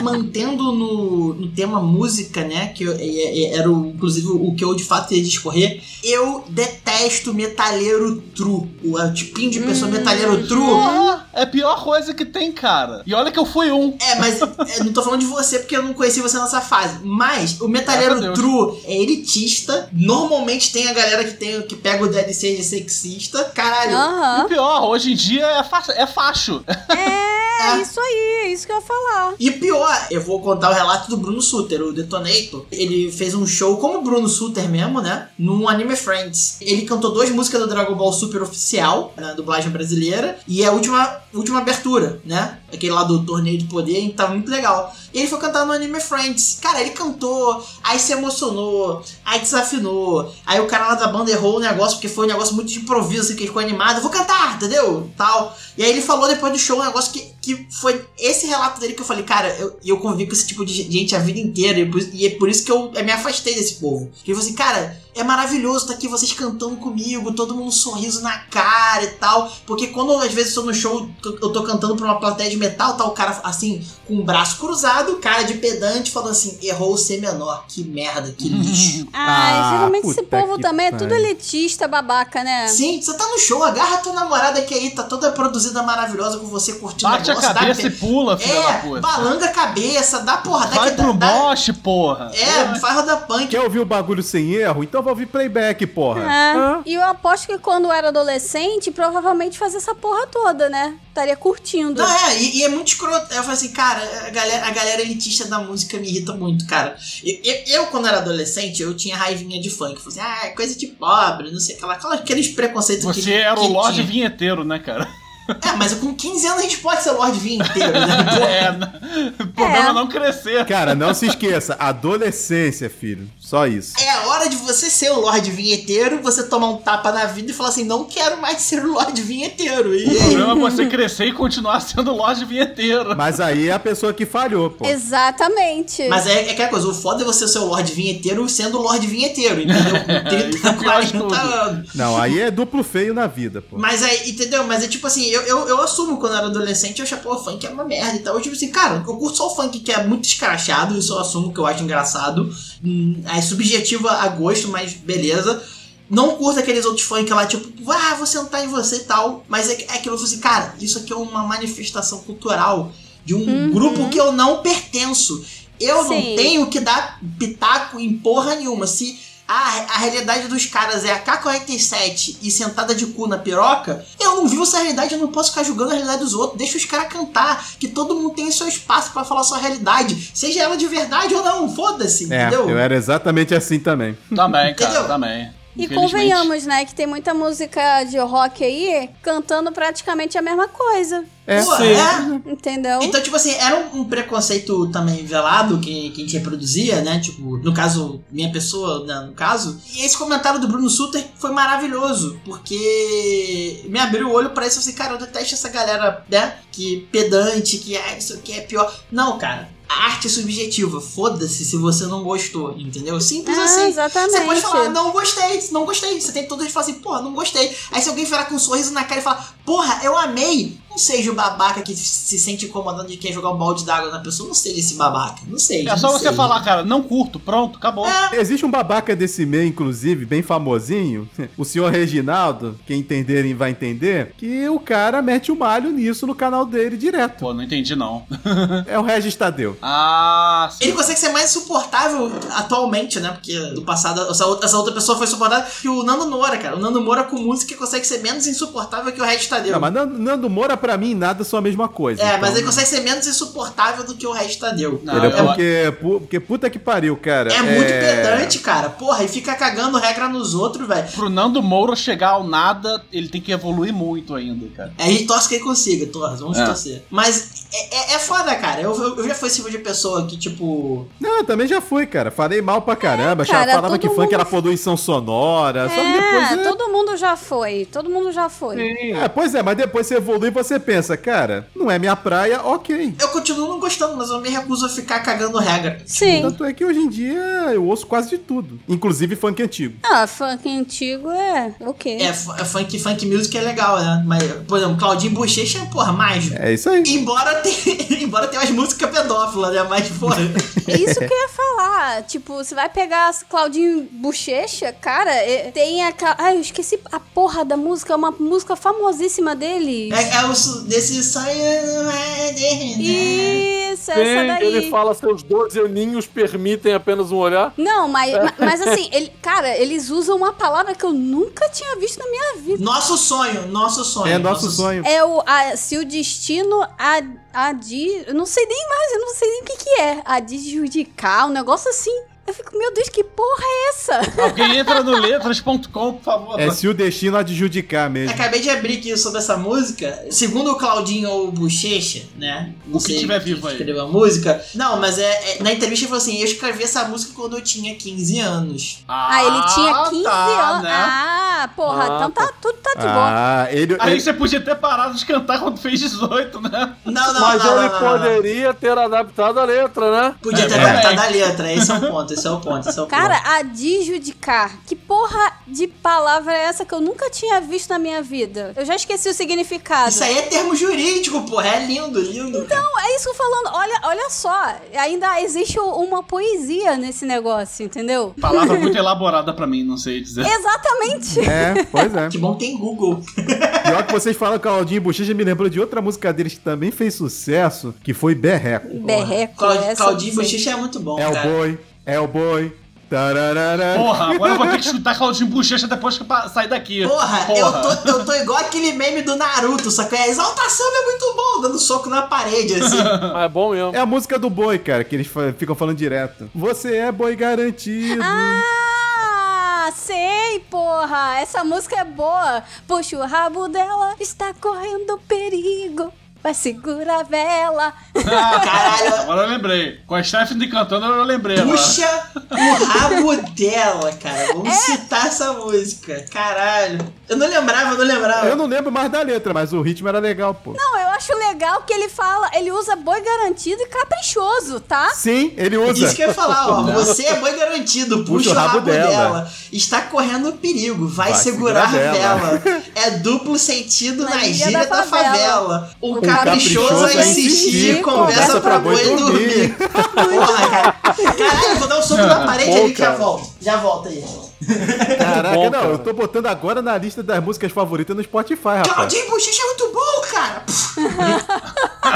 Mantendo no, no tema música, né? Que eu- é- é- era o, inclusive o que eu de fato ia discorrer. Eu detesto metalheiro true. O, tipinho de pessoa metalheiro true. Porra, é a pior coisa que tem, cara. E olha que eu fui um. É, mas é, não tô falando de você porque eu não conheci você nessa fase. Mas o metalheiro Deus. true é elitista. Normalmente tem a galera que tem que pega o DLC de sexista. Caralho. E Aham. o pior, hoje em dia é, fa é facho. É isso aí, é isso que eu ia falar. E pior, eu vou contar o relato do Bruno Suter, o Detonator. Ele fez um show como o Bruno Suter mesmo, né? Num Anime Friends. Ele cantou duas músicas do Dragon Ball Super oficial, na dublagem brasileira, e a última, última abertura, né? Aquele lá do torneio de poder, que tava muito legal. Ele foi cantar no Anime Friends. Cara, ele cantou, aí se emocionou, aí desafinou. Aí o cara lá da banda errou o negócio, porque foi um negócio muito de improviso, que ele ficou animado. Eu vou cantar, entendeu? Tal. E aí ele falou depois do show um negócio que, que foi esse relato dele que eu falei, cara, eu, eu convivi com esse tipo de gente a vida inteira. E, é por isso que eu, eu me afastei desse povo. Que ele falou assim, cara, é maravilhoso tá aqui vocês cantando comigo, todo mundo um sorriso na cara e tal. Porque quando às vezes eu tô no show, eu tô cantando pra uma plateia de metal, tá o cara assim, com o braço cruzado, cara de pedante, falando assim, errou o C menor. Que merda, que lixo. Ai, Ah, geralmente esse povo também é tudo elitista, babaca, né? Sim, você tá no show, agarra tua namorada que aí tá toda produzida maravilhosa com você curtindo Bate a negócio, dá cabeça pe- e pula, filha da É, puta. balanga a cabeça, dá porra, dá Vai que pro dá, dá- moche, porra. É, faz roda punk. Quer ouvir o bagulho sem erro? Então vai ouvir playback, porra. É. E eu aposto que quando eu era adolescente, provavelmente fazia essa porra toda, né? Estaria curtindo. Não, é, e, e é muito escroto. Eu falei assim, cara, a galera, a galera elitista da música me irrita muito, cara. Eu, eu, eu, quando era adolescente, eu tinha raivinha de funk. Falei assim, ah, é coisa de pobre, não sei, aquela, aquela- aqueles preconceitos que Você era o que Lorde vinheteiro, né, cara? É, mas com 15 anos a gente pode ser Lorde Vinho inteiro, né? É, né? o problema é não crescer. Cara, não se esqueça, adolescência, filho. Só isso. É a hora de você ser o Lorde Vinheteiro, você tomar um tapa na vida e falar assim, não quero mais ser o Lorde Vinheteiro. E O problema é você crescer e continuar sendo o Lorde vinheteiro. Mas aí é a pessoa que falhou, pô. Exatamente. Mas é, é aquela coisa, o foda é você ser o Lorde Vinheteiro sendo o Lorde Vinheteiro, entendeu? Com 30, Isso é pior de 40 tudo. anos. Não, aí é duplo feio na vida, pô. Mas aí, entendeu? Mas é tipo assim, eu, eu, eu assumo quando eu era adolescente, eu achava, pô, funk é uma merda e tal. Eu, tipo assim, cara, eu curto só o funk que é muito escrachado, isso eu assumo que eu acho engraçado. Hum, é subjetivo a gosto, mas beleza. Não curto aqueles outros funk lá, tipo, ah, vou sentar em você e tal. Mas é, é aquilo, eu assim, cara, isso aqui é uma manifestação cultural de um grupo que eu não pertenço. Eu não Sim. tenho que dar pitaco em porra nenhuma. Se a, a realidade dos caras é a K-47 e sentada de cu na piroca, eu não vivo essa realidade, eu não posso ficar julgando a realidade dos outros. Deixa os caras cantar, que todo mundo tem seu espaço pra falar sua realidade. Seja ela de verdade ou não, foda-se, É, entendeu? eu era exatamente assim também. Também, cara, Entendeu? também. E convenhamos, né, que tem muita música de rock aí cantando praticamente a mesma coisa. É, Pô, é. Entendeu? Então, tipo assim, era um, um preconceito também velado que, que a gente reproduzia, né? Tipo, no caso, minha pessoa, né, no caso. E esse comentário do Bruno Suter foi maravilhoso, porque me abriu o olho pra isso. Falei, cara, eu detesto essa galera, né? Que pedante, que ah, isso aqui é pior. Não, cara. Arte subjetiva. Foda-se se você não gostou, entendeu? Simples Ah, assim. exatamente. Você pode falar, não gostei, não gostei. Você tem todo de falar assim, porra, não gostei. Aí se alguém virar com um sorriso na cara e falar, porra, eu amei. Não seja o babaca que se sente incomodando de quem jogar um balde d'água na pessoa. Não seja esse babaca. Não seja. É só você seja. falar, cara, não curto, pronto, acabou. É, Existe um babaca desse meio, inclusive, bem famosinho, o senhor Reginaldo, quem entenderem vai entender, que o cara mete o malho nisso no canal dele direto. Pô, não entendi não. É o Regis Tadeu. Ah, sim. Ele consegue ser mais insuportável atualmente, né? Porque do passado, essa outra, pessoa foi insuportável que o Nando Moura, cara. O Nando Moura com música consegue ser menos insuportável que o Red Tadeu. Não, mas Nando, Nando Moura, pra mim, nada são a mesma coisa. É, mas Então, ele consegue ser menos insuportável do que o Red Tadeu. Não, Entendeu? eu- Porque, pu- porque puta que pariu, cara. É muito pedante, cara. Porra, e fica cagando regra nos outros, velho. Pro Nando Moura chegar ao nada, ele tem que evoluir muito ainda, cara. É, a gente torce que ele consiga, torce, vamos É. torcer. Mas é, é, é foda, cara. Eu, eu, eu já fui esse tipo de pessoa que, tipo. Não, eu também já fui, cara. Falei mal pra caramba. É, cara, já falava que todo funk era poluição sonora. Só que depois. É, É, todo mundo já foi. Todo mundo já foi. é, pois é, mas depois você evolui e você pensa, cara, não é minha praia, ok. Eu continuo não gostando, mas eu me recuso a ficar cagando regra. Sim. Tanto é que hoje em dia eu ouço quase de tudo, inclusive funk antigo. Ah, funk antigo é o quê? É, f- é funk, funk music é legal, né? Mas, por exemplo, Claudinho Bochecha é, porra, mágico. É isso aí. Embora tenha, embora tenha umas músicas pedófilas, né? Mas, porra. É isso que eu ia falar. Tipo, você vai pegar as Claudinho Bochecha, cara, é- tem aquela. Ai, eu esqueci a porra da música, é uma música famosíssima dele. É, é o su- desse sonho. é de- Isso, essa Sim, daí. ele fala seus 12 aninhos permitem apenas um olhar. Não, mas, ma- mas assim, ele, cara, eles usam uma palavra que eu nunca tinha visto na minha vida. Nosso sonho, nosso sonho. É nosso sonho. É o. a- se o destino a, adi, Eu não sei nem mais, eu não sei nem o que, que é. Adjudicar, um negócio assim. Eu fico, meu Deus, que porra é essa? Alguém entra no letras.com, por favor. É se o destino adjudicar mesmo. Acabei de abrir aqui sobre essa música. Segundo o Claudinho ou Bochecha, né? Não O que tiver vivo aí. Escreveu a música. Não, mas é, é- na entrevista ele falou assim: eu escrevi essa música quando eu tinha 15 anos. Ah, ele tinha 15 tá, anos. né? Ah, porra, Ah, então tá, tudo tá de boa. Ah, ele. Aí ele- você podia ter parado de cantar quando fez 18, né? Não, não, Mas não, ele não, não, não. poderia ter adaptado a letra, né? Podia ter É, adaptado é. a letra. Esse é o ponto, esse é o ponto, esse é o ponto. Cara, adjudicar. Que porra de palavra é essa que eu nunca tinha visto na minha vida? Eu já esqueci o significado. Isso aí é termo jurídico, porra. É lindo, lindo. Então, Não, é isso que eu tô falando. Olha, olha só. Ainda existe uma poesia nesse negócio, entendeu? Palavra muito elaborada pra mim, não sei dizer. Exatamente. É, pois é. que bom que tem Google. Pior que vocês falam Claudinho Bochecha me lembrou de outra música deles que também fez sucesso, que foi Berreco. Berreco. Claud- Claudinho eu não sei. Bochecha é muito bom, É o cara. boi, é o boi. Tararara. Porra, agora eu vou ter que escutar Claudinho Bochecha depois que eu sair daqui. Porra, Eu, tô, eu tô igual aquele meme do Naruto, só que a exaltação é muito bom, dando soco na parede, assim. Mas é bom mesmo. É a música do boi, cara, que eles ficam falando direto. Você é boi garantido. Ah, sei, porra. Essa música é boa. Puxa o rabo dela, está correndo perigo. Vai segurar a vela. Ah, Caralho. Agora eu lembrei. Com a Stephanie cantando, eu lembrei agora. Puxa o rabo dela, cara. É. Vamos citar essa música. Caralho. Eu não lembrava, eu não lembrava. Eu não lembro mais da letra, mas o ritmo era legal, pô. Não, eu acho legal que ele fala, ele usa boi garantido e caprichoso, tá? Sim, ele usa. Isso que eu ia falar, ó. Você é boi garantido, puxa, o rabo, dela. Está correndo perigo, vai, Vai segurar, segurar a dela. vela. É duplo sentido na, Na gíria gíria da, da favela. favela. O, O caprichoso, caprichoso a insistir, insistir, conversa pra boi dormir. Porra, cara. Caralho, eu vou dar um soco na parede bom, ali que já volto. Já volto aí. Caraca, bom, não, cara. eu tô botando agora na lista das músicas favoritas no Spotify, rapaz. Claudinho Bochecha é muito bom, cara.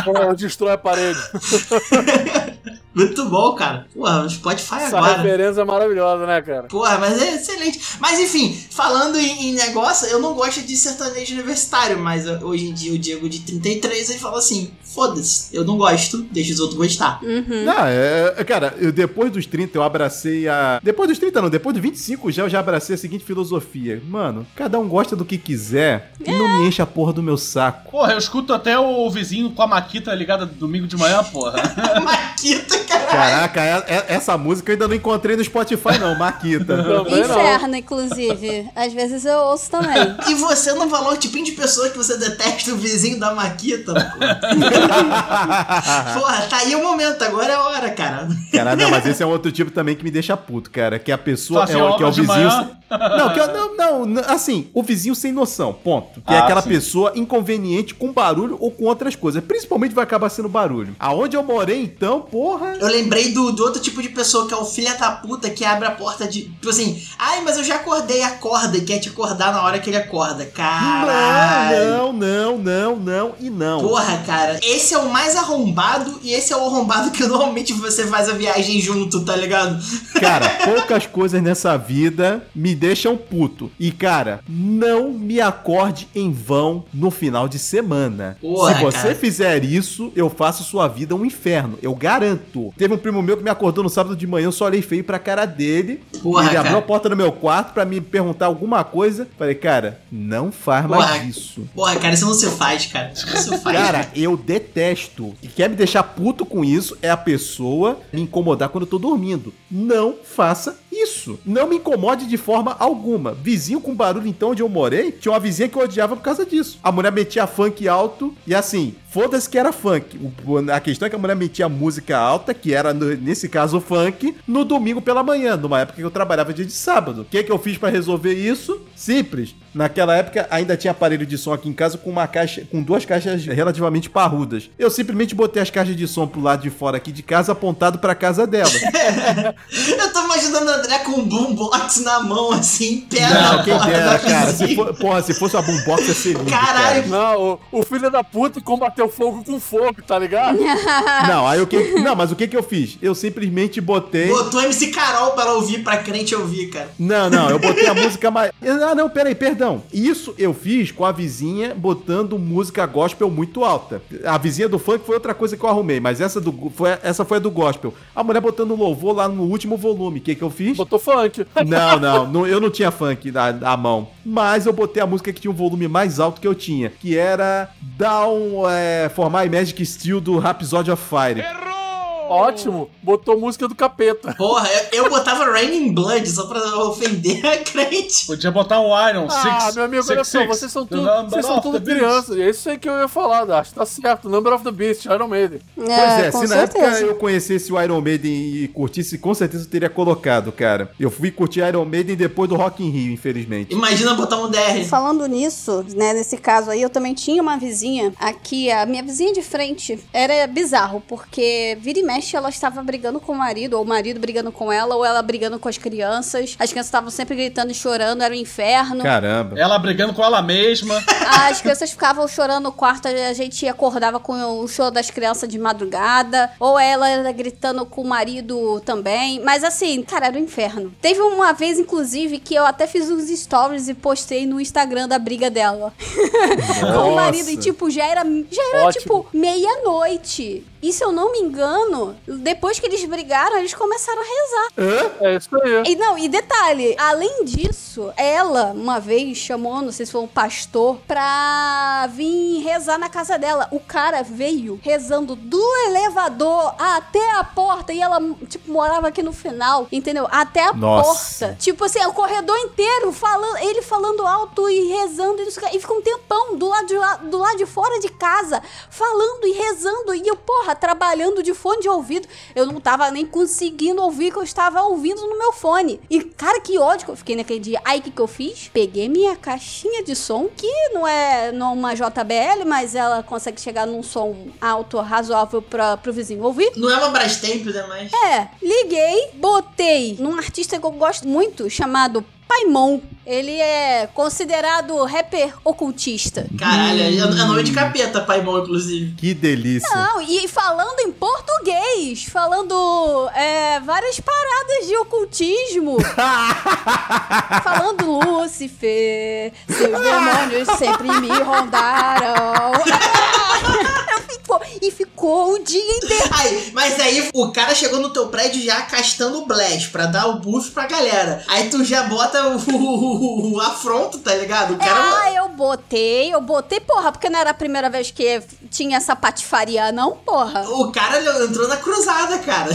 Pô, Destrói a parede. Muito bom, cara. Porra, Spotify Essa agora. referência é maravilhosa, né, cara? Porra, mas é excelente. Mas enfim, falando em, em negócio, eu não gosto de sertanejo universitário, mas uh, hoje em dia o Diego de 33 ele fala assim: foda-se, eu não gosto, deixa os outros gostar. Uhum. Não, é, é, cara, eu, depois dos 30 eu abracei a. Depois dos 30 não, depois dos 25 já eu já abracei a seguinte filosofia. Mano, cada um gosta do que quiser e não me enche a porra do meu saco. Porra, eu escuto até o vizinho com a Maquita ligada domingo de manhã, porra. Maquita, cara. Caraca, é- é- essa música eu ainda não encontrei no Spotify, não, Maquita. Não. Inferno, inclusive. Às vezes eu ouço também. E você não falou o tipinho de pessoa que você detesta o vizinho da Maquita, pô. Porra, tá aí o momento, agora é a hora, cara. Cara, não, mas esse é um outro tipo também que me deixa puto, cara. Que a pessoa é, o- que é o vizinho. Não, que é- não, não, assim, o vizinho sem noção, ponto. Que é Ah, aquela sim. pessoa inconveniente com barulho ou com outras coisas. Principalmente vai acabar sendo barulho. Aonde eu morei, então, porra. Eu lembrei do, do outro tipo de pessoa que é o filho da puta que abre a porta de. Tipo assim, ai, mas eu já acordei, acorda e quer te acordar na hora que ele acorda. Caralho. Não, não, não, não e não. Porra, cara, esse é o mais arrombado e esse é o arrombado que normalmente você faz a viagem junto, tá ligado? Cara, poucas coisas nessa vida me deixam puto. E, cara, não me acorde em vão no final de semana. Porra, Se você cara. fizer isso, eu faço sua vida um inferno. Eu garanto. Teve um primo meu que me acordou no sábado de manhã, eu só olhei feio pra cara dele. Porra, ele abriu cara. a porta do meu quarto pra me perguntar alguma coisa. Falei, cara, não faz Porra. mais isso. Porra, cara, isso não se faz, cara. Isso não se faz. Cara, eu detesto. E quer me deixar puto com isso é a pessoa me incomodar quando eu tô dormindo. Não faça isso. Não me incomode de forma alguma. Vizinho com barulho, então, onde eu morei, tinha uma vizinha que eu odiava por causa disso. A mulher metia funk alto e assim, foda-se que era funk. A questão é que a mulher metia música alta, que era, nesse caso, funk, no domingo pela manhã, numa época que eu trabalhava dia de sábado. O que, que eu fiz pra resolver isso? Simples. Naquela época ainda tinha aparelho de som aqui em casa com uma caixa, com duas caixas relativamente parrudas. Eu simplesmente botei as caixas de som pro lado de fora aqui de casa, apontado pra casa dela. Eu tô imaginando André com um boombox na mão, assim, pé Não, na quem porta dera, da cara. Se vizinha. for, porra, se fosse uma boombox ia ser lindo, Caralho, Não, o, o filho da puta combateu fogo com fogo, tá ligado? cara. Não, aí o que, não, mas o que que eu fiz? Eu simplesmente botei botou MC Carol pra ela ouvir, pra crente ouvir, cara. Não, não, eu botei a música mais. Ah, não, peraí, perdão. Isso eu fiz com a vizinha botando música gospel muito alta. A vizinha do funk foi outra coisa que eu arrumei, mas essa, do, foi, essa foi a do gospel. A mulher botando louvor lá no último volume. O que, que eu fiz? Botou funk. Não, não, não, eu não tinha funk na, na mão. Mas eu botei a música que tinha um volume mais alto que eu tinha, que era Down é, For My Magic Steel do Rhapsody of Fire. Ótimo. Botou música do capeta. Porra, eu, eu botava Raining Blood só pra ofender a crente. Podia botar um Iron Ah, Six. meu amigo, six, olha só, six. vocês são tudo, vocês são tudo crianças. É isso aí que eu ia falar, acho que tá certo. Number of the Beast, Iron Maiden. Pois é, se na certeza. época eu conhecesse o Iron Maiden e curtisse, com certeza eu teria colocado, cara. Eu fui curtir Iron Maiden depois do Rock in Rio, infelizmente. Imagina botar um DR. Falando nisso, né, nesse caso aí, eu também tinha uma vizinha aqui, a minha vizinha de frente. Era bizarro, porque vira e mexe ela estava brigando com o marido, ou o marido brigando com ela, ou ela brigando com as crianças. As crianças estavam sempre gritando e chorando, era um inferno. Caramba. Ela brigando com ela mesma. As crianças ficavam chorando no quarto, a gente acordava com o choro das crianças de madrugada, ou ela era gritando com o marido também. Mas assim, cara, era um inferno. Teve uma vez, inclusive, que eu até fiz uns stories e postei no Instagram da briga dela. com o marido. E, tipo, já era, já era Ótimo. tipo, meia-noite. E se eu não me engano, depois que eles brigaram, eles começaram a rezar. É isso aí. E não, e detalhe, além disso, ela uma vez chamou, não sei se foi um pastor, pra vir rezar na casa dela. O cara veio rezando do elevador até a porta e ela, tipo, morava aqui no final, entendeu? Até a Nossa. porta. Tipo assim, o corredor inteiro, falando, ele falando alto e rezando, e, não sei o quê. e fica um tempão do lado, de do lado de fora de casa, falando e rezando. E eu, porra, trabalhando de fone de ouvido. Eu não tava nem conseguindo ouvir o que eu estava ouvindo no meu fone. E, cara, que ódio que eu fiquei naquele dia. Aí, o que, que eu fiz? Peguei minha caixinha de som, que não é não uma JBL, mas ela consegue chegar num som alto, razoável pra, pro vizinho ouvir. Não é uma Brastemp, né? Mas. É, liguei, botei num artista que eu gosto muito, chamado Paimon. Ele é considerado rapper ocultista. Caralho, é, é nome de capeta, pai bom, inclusive. Que delícia. Não, e falando em português, falando é, várias paradas de ocultismo. falando Lúcifer, seus demônios sempre me rondaram. E ficou o dia inteiro. Aí, mas aí o cara chegou no teu prédio já castando o Blast pra dar o buff pra galera. Aí tu já bota o, o, o afronto, tá ligado? O cara. Ah, eu botei, eu botei, porra, porque não era a primeira vez que tinha essa patifaria, não, porra. O cara entrou na cruzada, cara.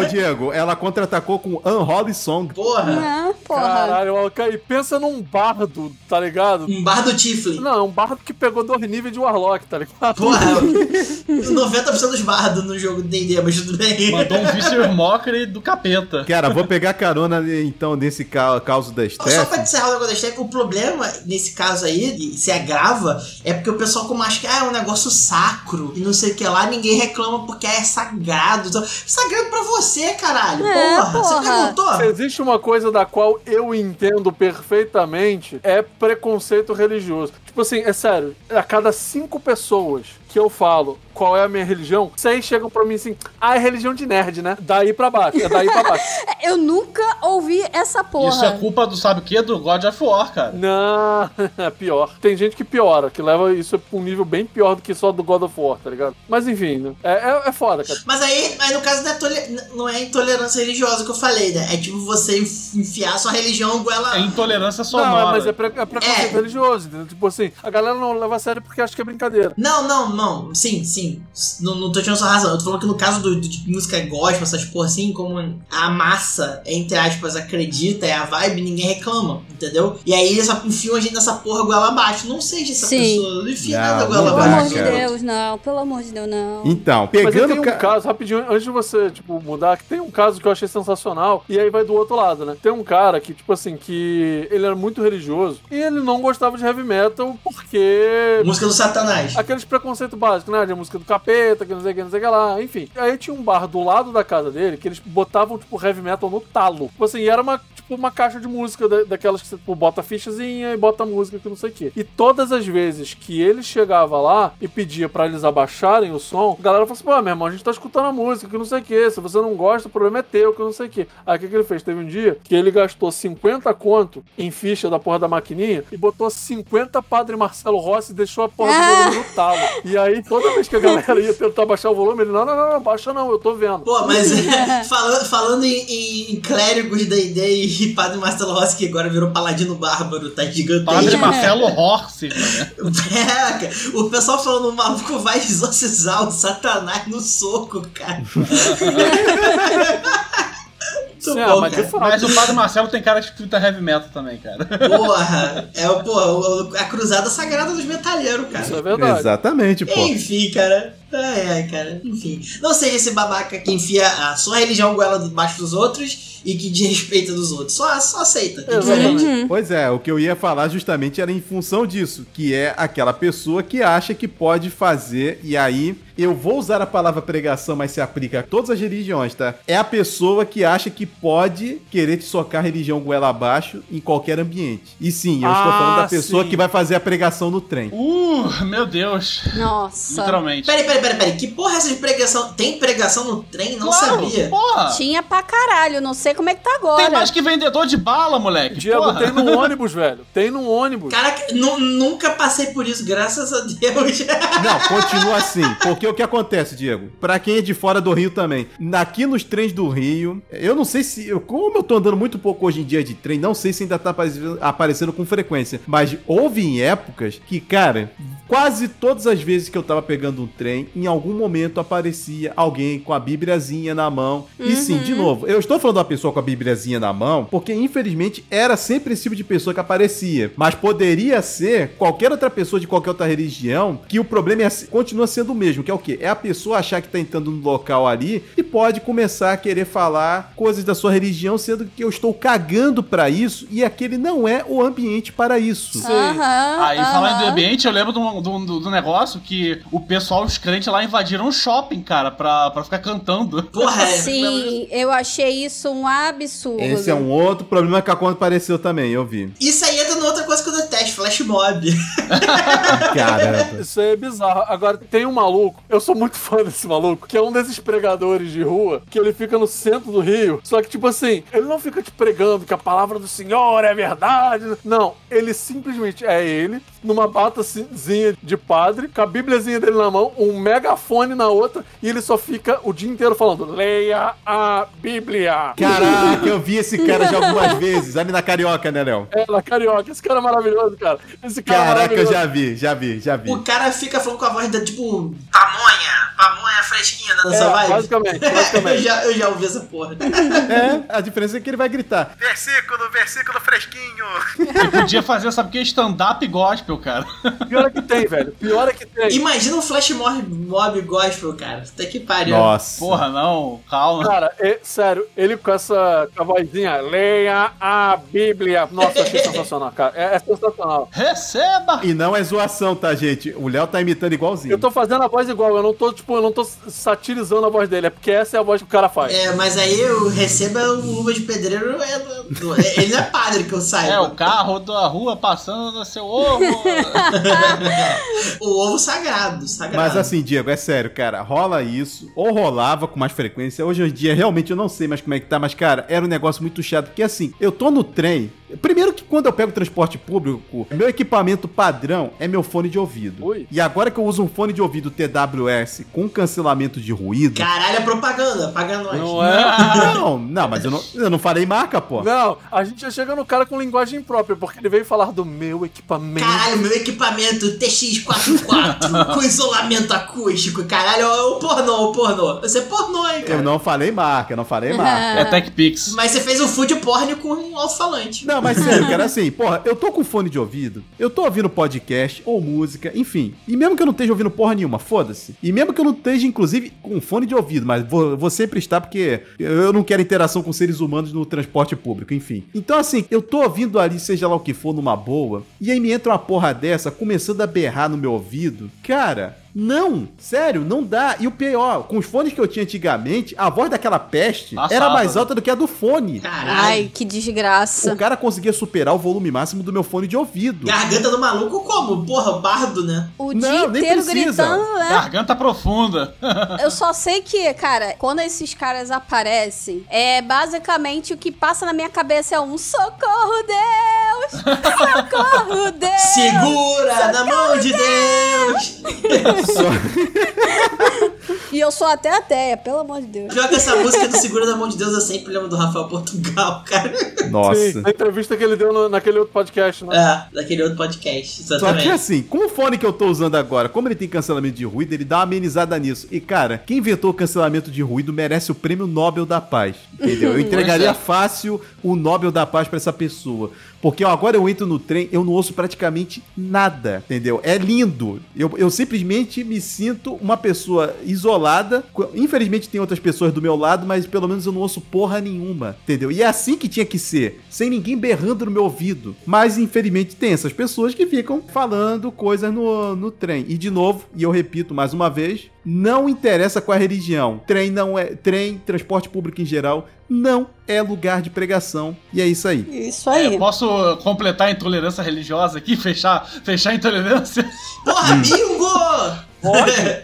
Ô, Diego, ela contra-atacou com Unholy Song. Porra. Não, porra. Caralho, Alcaí, pensa num bardo, tá ligado? Um bar do Tiflin. Não, é um bardo que pegou dois níveis de Warlock, tá ligado? Porra, 90% dos bardos no jogo D&D, mas tudo bem. Mandou um Viscer Mockery do capeta. Cara, vou pegar carona então nesse ca caso da Só pra Steph. encerrar o negócio da Steph, o problema nesse caso aí, se agrava, é porque o pessoal como acha que ah, é um negócio sacro e não sei o que lá, ninguém reclama porque é sagrado. Então, sagrado pra você, caralho. É, porra, você porra. perguntou? Se existe uma coisa da qual eu entendo perfeitamente, é preconceito religioso. Tipo assim, é sério, a cada cinco pessoas que eu falo qual é a minha religião, seis chegam pra mim assim, ah, é religião de nerd, né? Daí pra baixo, é daí pra baixo. Eu nunca ouvi essa porra. Isso é culpa do sabe o quê? Do God of War, cara. Não, é pior. Tem gente que piora, que leva isso pra um nível bem pior do que só do God of War, tá ligado? Mas enfim, né? é, é, é foda, cara. Mas aí, mas no caso não é, não é intolerância religiosa que eu falei, né? É tipo você enf- enfiar sua religião goela. É intolerância Não, sonora. mas é, pre, é preconceito É. religioso, entendeu? Tipo assim, a galera não leva a sério porque acha que é brincadeira. Não, não, não. Sim, sim. Não, não tô tirando sua razão. Eu tô falando que no caso do, do- de música gospel, essas porra assim, como a massa, entre aspas, acredita, é a vibe, ninguém reclama, entendeu? E aí eles enfiam a gente nessa porra goela abaixo. Não seja essa Sim. pessoa. Não enfia Não, nada não goela Pelo dá, amor abaixo. de. Deus, não. Pelo amor de Deus, não. Então, Mas pegando tem o um ca... caso, rapidinho, antes de você, tipo, mudar, que tem um caso que eu achei sensacional, e aí vai do outro lado, né? Tem um cara que, tipo assim, que ele era muito religioso, e ele não gostava de heavy metal porque... Música do Satanás. Aqueles preconceitos básicos, né? De música do capeta, que não sei o que, não sei o que lá, enfim. Aí tinha um bar do lado da casa dele que eles botavam, tipo, heavy metal no talo. Tipo assim, era uma, tipo, uma caixa de música da- daquelas que você tipo, bota fichazinha e bota música que não sei o que. E todas as vezes que ele chegava lá e pedia pra eles abaixarem o som, a galera falou assim: pô, meu irmão, a gente tá escutando a música, que não sei o que. Se você não gosta, o problema é teu, que não sei o que. Aí o que, que ele fez? Teve um dia que ele gastou 50 conto em ficha da porra da maquininha e botou 50 Padre Marcelo Rossi e deixou a porra do volume no talo. E aí, toda vez que a galera ia tentar baixar o volume, ele, não, não, não, não, baixa não, eu tô vendo. Pô, mas falando, falando em, em, clérigos da ideia e Padre Marcelo Rossi, que agora virou paladino bárbaro, tá gigantesco. Padre Marcelo. É, cara, o pessoal falando, o maluco vai exorcizar o satanás no soco, cara. Bom, mas. Mas o Padre Marcelo tem cara de escrita heavy metal também, cara. Porra, é o- porra, a cruzada sagrada dos metalheiros, cara. Isso é verdade. Exatamente, pô. Enfim, cara. Ai, ai, cara. Enfim. Não seja esse babaca que enfia a sua religião goela debaixo dos outros e que desrespeita dos outros. Só, só aceita. É diferente. Exatamente. Pois é, o que eu ia falar justamente era em função disso, que é aquela pessoa que acha que pode fazer, e aí eu vou usar a palavra pregação, mas se aplica a todas as religiões, tá? É a pessoa que acha que pode querer te socar a religião goela abaixo em qualquer ambiente. E sim, eu estou Ah, falando da pessoa sim. que vai fazer a pregação no trem. Uh, meu Deus. Nossa. Literalmente. Peraí, peraí, peraí, peraí. Que porra é essa de pregação? Tem pregação no trem? Não Claro, sabia. Porra. Tinha pra caralho, não sei como é que tá agora. Tem mais que vendedor de bala, moleque. Diego, porra. tem no ônibus, velho. Tem no ônibus. Caraca, nu- nunca passei por isso, graças a Deus. Não, continua assim. Porque o que acontece, Diego? Pra quem é de fora do Rio também. Aqui nos trens do Rio, eu não sei se. eu- Como eu tô andando muito pouco hoje em dia de trem, não sei se ainda tá aparecendo, com frequência. Mas houve em épocas que, cara, quase todas as vezes que eu tava pegando um trem, em algum momento aparecia alguém com a bíbliazinha na mão. E sim, de novo, eu estou falando da pessoa com a bíbliazinha na mão, porque infelizmente era sempre esse tipo de pessoa que aparecia. Mas poderia ser qualquer outra pessoa de qualquer outra religião, que o problema é, continua sendo o mesmo, que é o quê? É a pessoa achar que tá entrando no local ali e pode começar a querer falar coisas da sua religião, sendo que eu estou cagando pra isso e aquele não é o ambiente para isso. Aham, Aí, falando de aham. ambiente, eu lembro de um, do, do- do negócio que o pessoal, os crentes lá invadiram um shopping, cara, pra, pra ficar cantando. Porra, é. Sim, eu achei isso um absurdo. Esse é um outro problema que a conta apareceu também, eu vi. Isso aí entra numa outra coisa que eu detesto, flash mob. Caramba. Isso aí é bizarro. Agora, tem um maluco, eu sou muito fã desse maluco, que é um desses pregadores de rua, que ele fica no centro do Rio. Só que, tipo assim, ele não fica te pregando que a palavra do Senhor é verdade. Não, ele simplesmente é ele, numa batazinha de padre, com a bíbliazinha dele na mão, um megafone na outra, e ele só fica o dia inteiro falando: leia a Bíblia. Caraca, eu vi esse cara já algumas vezes, ali na Carioca, né, Léo? É, na carioca. Esse cara é maravilhoso, cara. Esse cara é Caraca, eu maravilhoso. já vi, já vi, já vi. O cara fica falando com a voz da tipo. Pamonha, pamonha fresquinha da nossa É, vibe. basicamente, eu, basicamente. já, eu já ouvi essa porra. É, a diferença é que ele vai gritar. Versículo, versículo fresquinho. Ele podia fazer, sabe o que? Stand-up gospel, cara. Pior é que tem, velho. Pior é que tem. Imagina um flash mob, mob gospel, cara. Até que pariu. Nossa. Porra, não, calma. Cara, é, sério, ele com essa com a vozinha, leia a Bíblia. Nossa, achei sensacional, cara. É, é sensacional. Receba! E não é zoação, tá, gente? O Léo tá imitando igualzinho. Eu tô fazendo a voz igual, eu não tô, tipo, eu não tô satirizando a voz dele, é porque essa é a voz que o cara faz. É, mas aí o receba o luva de pedreiro. É, do- do- é- ele não é padre que eu saiba. É, o carro da rua passando no seu ovo. O ovo sagrado, sagrado. Mas assim, Diego, é sério, cara, rola isso, ou rolava com mais frequência. Hoje em dia, realmente, eu não sei mais como é que tá, mas, cara, era um negócio muito chato, porque assim, eu tô no trem. Primeiro que quando eu pego transporte público, meu equipamento padrão é meu fone de ouvido. Ui. E agora que eu uso um fone de ouvido TWS com cancelamento de ruído. Caralho, é propaganda, paga nós. Não é? Não, não, mas eu não, eu não falei marca, pô. Não, a gente já chega no cara com linguagem própria, porque ele veio falar do meu equipamento. Caralho, meu equipamento TX44 com isolamento acústico. Caralho, é o pornô, o pornô. Você é pornô, hein, cara. Eu não falei marca, eu não falei marca. é TechPix. Mas você fez um food porn com um alto-falante. Não, mas sério, cara, assim, porra, eu tô com fone de ouvido, eu tô ouvindo podcast ou música, enfim. E mesmo que eu não esteja ouvindo porra nenhuma, foda-se. E mesmo que eu não esteja, inclusive, com fone de ouvido, mas vou, vou sempre estar porque eu não quero interação com seres humanos no transporte público, enfim. Então, assim, eu tô ouvindo ali, seja lá o que for, numa boa, e aí me entra uma porra dessa, começando a berrar no meu ouvido. Cara. Não, sério, não dá. E o pior, com os fones que eu tinha antigamente, a voz daquela peste Passava. era mais alta do que a do fone. Caralho. Ai, que desgraça. O cara conseguia superar o volume máximo do meu fone de ouvido. Garganta do maluco como? Porra, bardo, né? O Não, dia nem inteiro precisa. gritando, né? Garganta profunda. Eu só sei que, cara, quando esses caras aparecem, é basicamente o que passa na minha cabeça é um socorro, Deus! Socorro, Deus! Segura na mão de Deus! Só... E eu sou até ateia, pelo amor de Deus. Que essa música do Segura na mão de Deus eu sempre lembro do Rafael Portugal, cara. Nossa. Sim, na entrevista que ele deu no- naquele outro podcast, né? É, daquele outro podcast, Só que exatamente. assim, com o fone que eu tô usando agora, como ele tem cancelamento de ruído, ele dá uma amenizada nisso. E cara, quem inventou o cancelamento de ruído merece o prêmio Nobel da Paz. Entendeu? Eu entregaria é. fácil o Nobel da Paz pra essa pessoa. Porque ó, agora eu entro no trem, eu não ouço praticamente nada, entendeu? É lindo. Eu, eu simplesmente me sinto uma pessoa isolada. Infelizmente tem outras pessoas do meu lado, mas pelo menos eu não ouço porra nenhuma, entendeu? E é assim que tinha que ser, sem ninguém berrando no meu ouvido. Mas infelizmente tem essas pessoas que ficam falando coisas no, no trem. E de novo, e eu repito mais uma vez, não interessa qual é a religião. Trem não é. Trem, transporte público em geral, não é lugar de pregação. E é isso aí. Isso aí. Eu posso completar a intolerância religiosa aqui? Fechar, fechar a intolerância? Porra, bingo!